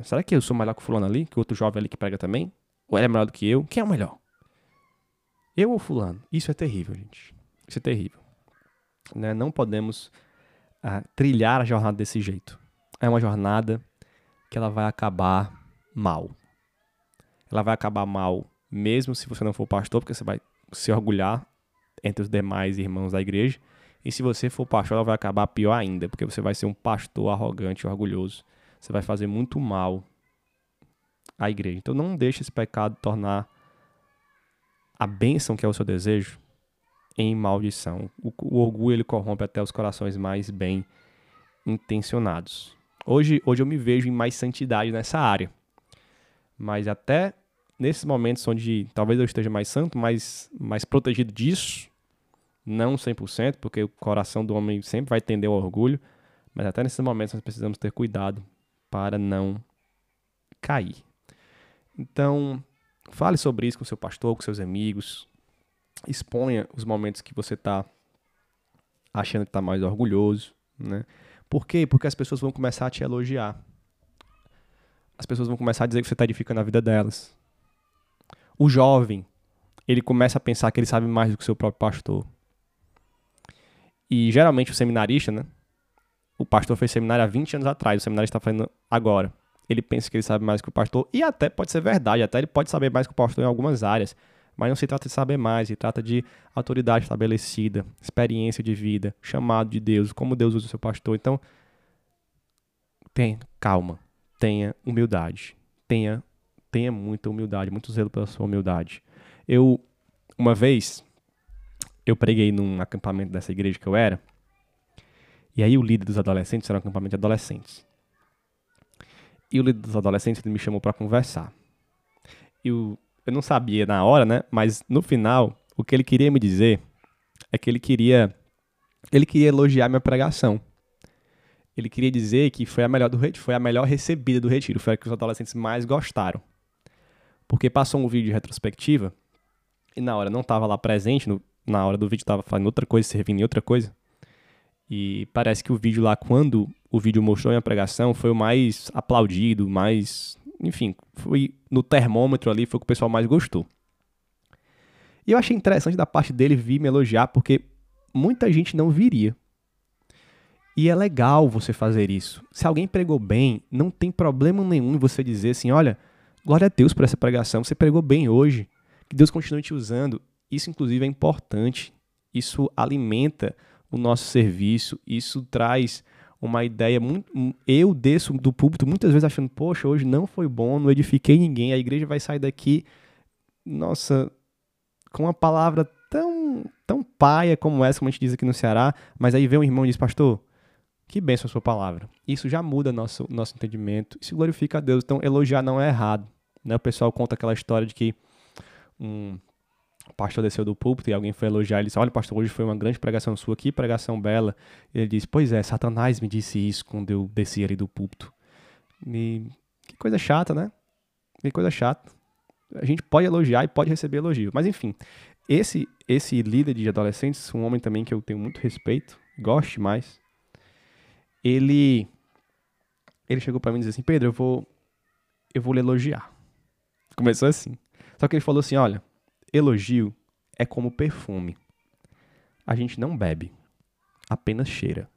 Será que eu sou melhor que o fulano ali, que o outro jovem ali que prega também? Ou ele é melhor do que eu? Quem é o melhor? Eu ou fulano? Isso é terrível, gente. Isso é terrível. Né? Não podemos uh, trilhar a jornada desse jeito. É uma jornada que ela vai acabar mal. Ela vai acabar mal mesmo se você não for pastor, porque você vai se orgulhar entre os demais irmãos da igreja. E se você for pastor, ela vai acabar pior ainda, porque você vai ser um pastor arrogante, orgulhoso. Você vai fazer muito mal à igreja. Então não deixe esse pecado tornar a bênção que é o seu desejo em maldição. O, o, orgulho ele corrompe até os corações mais bem intencionados. Hoje, hoje eu me vejo em mais santidade nessa área. Mas até nesses momentos onde talvez eu esteja mais santo, mais, mais protegido disso, não 100%, porque o coração do homem sempre vai tender ao orgulho, mas até nesses momentos nós precisamos ter cuidado para não cair. Então, fale sobre isso com seu pastor, com seus amigos, exponha os momentos que você está achando que está mais orgulhoso, né? Por quê? Porque as pessoas vão começar a te elogiar. As pessoas vão começar a dizer que você está edificando a vida delas. O jovem, ele começa a pensar que ele sabe mais do que o seu próprio pastor. E geralmente o seminarista, né? O pastor fez seminário há 20 anos atrás, o seminarista está fazendo agora. Ele pensa que ele sabe mais que o pastor, e até pode ser verdade, até ele pode saber mais que o pastor em algumas áreas Mas não se trata de saber mais, se trata de autoridade estabelecida, experiência de vida, chamado de Deus, como Deus usa o seu pastor. Então, tenha calma, tenha humildade, tenha, tenha muita humildade, muito zelo pela sua humildade. Eu, uma vez, eu preguei num acampamento dessa igreja que eu era, e aí o líder dos adolescentes era um acampamento de adolescentes. E o líder dos adolescentes ele me chamou para conversar. E o, eu não sabia na hora, né? Mas no final, o que ele queria me dizer é que ele queria ele queria elogiar minha pregação. Ele queria dizer que foi a melhor do foi a melhor recebida do retiro, foi a que os adolescentes mais gostaram. Porque passou um vídeo de retrospectiva e na hora não estava lá presente, no, na hora do vídeo estava fazendo outra coisa, servindo em outra coisa. E parece que o vídeo lá, quando o vídeo mostrou minha pregação, foi o mais aplaudido, mais. Enfim, foi no termômetro ali, foi o que o pessoal mais gostou. E eu achei interessante da parte dele vir me elogiar, porque muita gente não viria. E é legal você fazer isso. Se alguém pregou bem, não tem problema nenhum em você dizer assim: olha, glória a Deus por essa pregação, você pregou bem hoje. Que Deus continue te usando. Isso, inclusive, é importante. Isso alimenta o nosso serviço. Isso traz uma ideia muito. Eu desço do púlpito muitas vezes achando, poxa, hoje não foi bom, não edifiquei ninguém, a igreja vai sair daqui, nossa, com uma palavra tão, tão paia como essa, como a gente diz aqui no Ceará, mas aí vem um irmão e diz, pastor, que benção a sua palavra. Isso já muda nosso, nosso entendimento, isso glorifica a Deus. Então, elogiar não é errado. Né? O pessoal conta aquela história de que um pastor desceu do púlpito e alguém foi elogiar. Ele disse: Olha, pastor, hoje foi uma grande pregação sua, que pregação bela. Ele disse: Pois é, Satanás me disse isso quando eu desci ali do púlpito. E que coisa chata, né? Que coisa chata. A gente pode elogiar e pode receber elogio. Mas enfim, esse, esse líder de adolescentes, um homem também que eu tenho muito respeito, gosto mais, ele, ele chegou para mim e disse assim: Pedro, eu vou, eu vou lhe elogiar. Começou assim. Só que ele falou assim: Olha Elogio é como perfume. A gente não bebe, apenas cheira.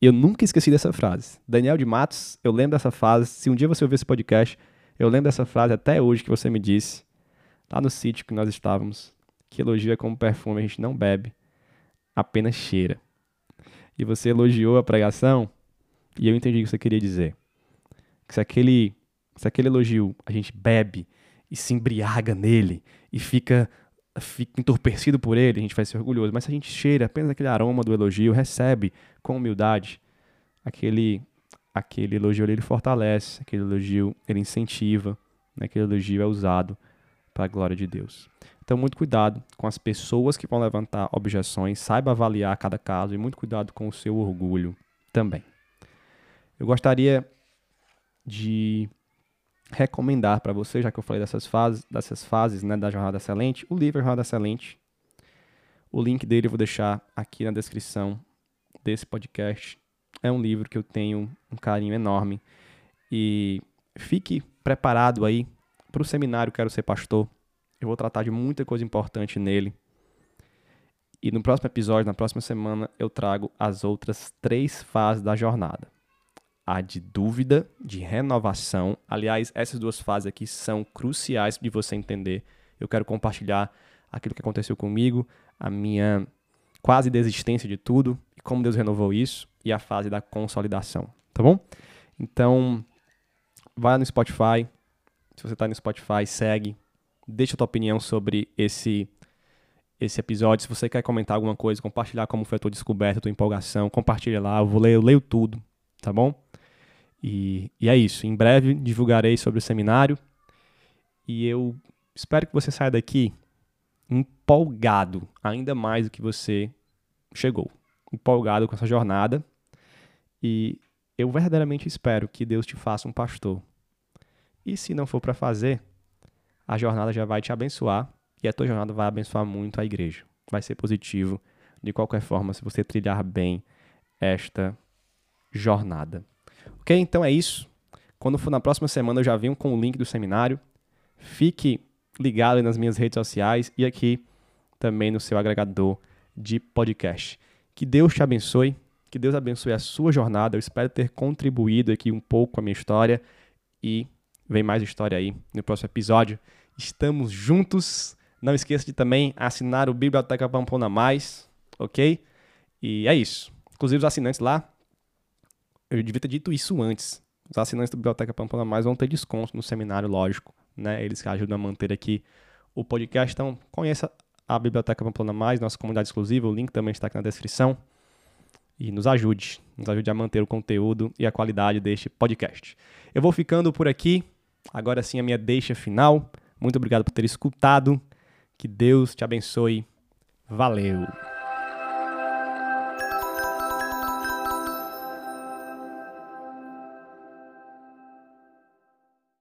Eu nunca esqueci dessa frase. Daniel de Matos, eu lembro dessa frase. Se um dia você ouvir esse podcast, eu lembro dessa frase até hoje que você me disse, lá no sítio que nós estávamos, que elogio é como perfume, a gente não bebe, apenas cheira. E você elogiou a pregação, e eu entendi o que você queria dizer. Que se aquele, se aquele elogio a gente bebe, e se embriaga nele e fica, fica entorpecido por ele, a gente vai ser orgulhoso. Mas se a gente cheira apenas aquele aroma do elogio, recebe com humildade, aquele, aquele elogio ele fortalece, aquele elogio ele incentiva, né? aquele elogio é usado para a glória de Deus. Então, muito cuidado com as pessoas que vão levantar objeções, saiba avaliar cada caso e muito cuidado com o seu orgulho também. Eu gostaria de recomendar para você, já que eu falei dessas fases, dessas fases né, da Jornada Excelente, o livro Jornada Excelente. O link dele eu vou deixar aqui na descrição desse podcast. É um livro que eu tenho um carinho enorme. E fique preparado aí para o seminário Quero Ser Pastor. Eu vou tratar de muita coisa importante nele. E no próximo episódio, na próxima semana, eu trago as outras três fases da jornada a de dúvida, de renovação. Aliás, essas duas fases aqui são cruciais de você entender. Eu quero compartilhar aquilo que aconteceu comigo, a minha quase desistência de tudo e como Deus renovou isso e a fase da consolidação, tá bom? Então, vai no Spotify. Se você está no Spotify, segue. Deixa a tua opinião sobre esse esse episódio. Se você quer comentar alguma coisa, compartilhar como foi a tua descoberta, a tua empolgação, compartilha lá. Eu vou ler, eu leio tudo, tá bom? E, e é isso. Em breve divulgarei sobre o seminário. E eu espero que você saia daqui empolgado, ainda mais do que você chegou. Empolgado com essa jornada. E eu verdadeiramente espero que Deus te faça um pastor. E se não for para fazer, a jornada já vai te abençoar e a tua jornada vai abençoar muito a igreja. Vai ser positivo de qualquer forma se você trilhar bem esta jornada. Ok? Então é isso. Quando for na próxima semana, eu já venho com o link do seminário. Fique ligado nas minhas redes sociais e aqui também no seu agregador de podcast. Que Deus te abençoe, que Deus abençoe a sua jornada. Eu espero ter contribuído aqui um pouco com a minha história e vem mais história aí no próximo episódio. Estamos juntos. Não esqueça de também assinar o Biblioteca Pamplona Mais, ok? E é isso. Inclusive os assinantes lá, eu devia ter dito isso antes. Os assinantes da Biblioteca Pamplona Mais vão ter desconto no seminário, lógico, né? Eles que ajudam a manter aqui o podcast. Então, conheça a Biblioteca Pamplona Mais, nossa comunidade exclusiva. O link também está aqui na descrição. E nos ajude, nos ajude a manter o conteúdo e a qualidade deste podcast. Eu vou ficando por aqui. Agora sim, a minha deixa final. Muito obrigado por ter escutado. Que Deus te abençoe. Valeu!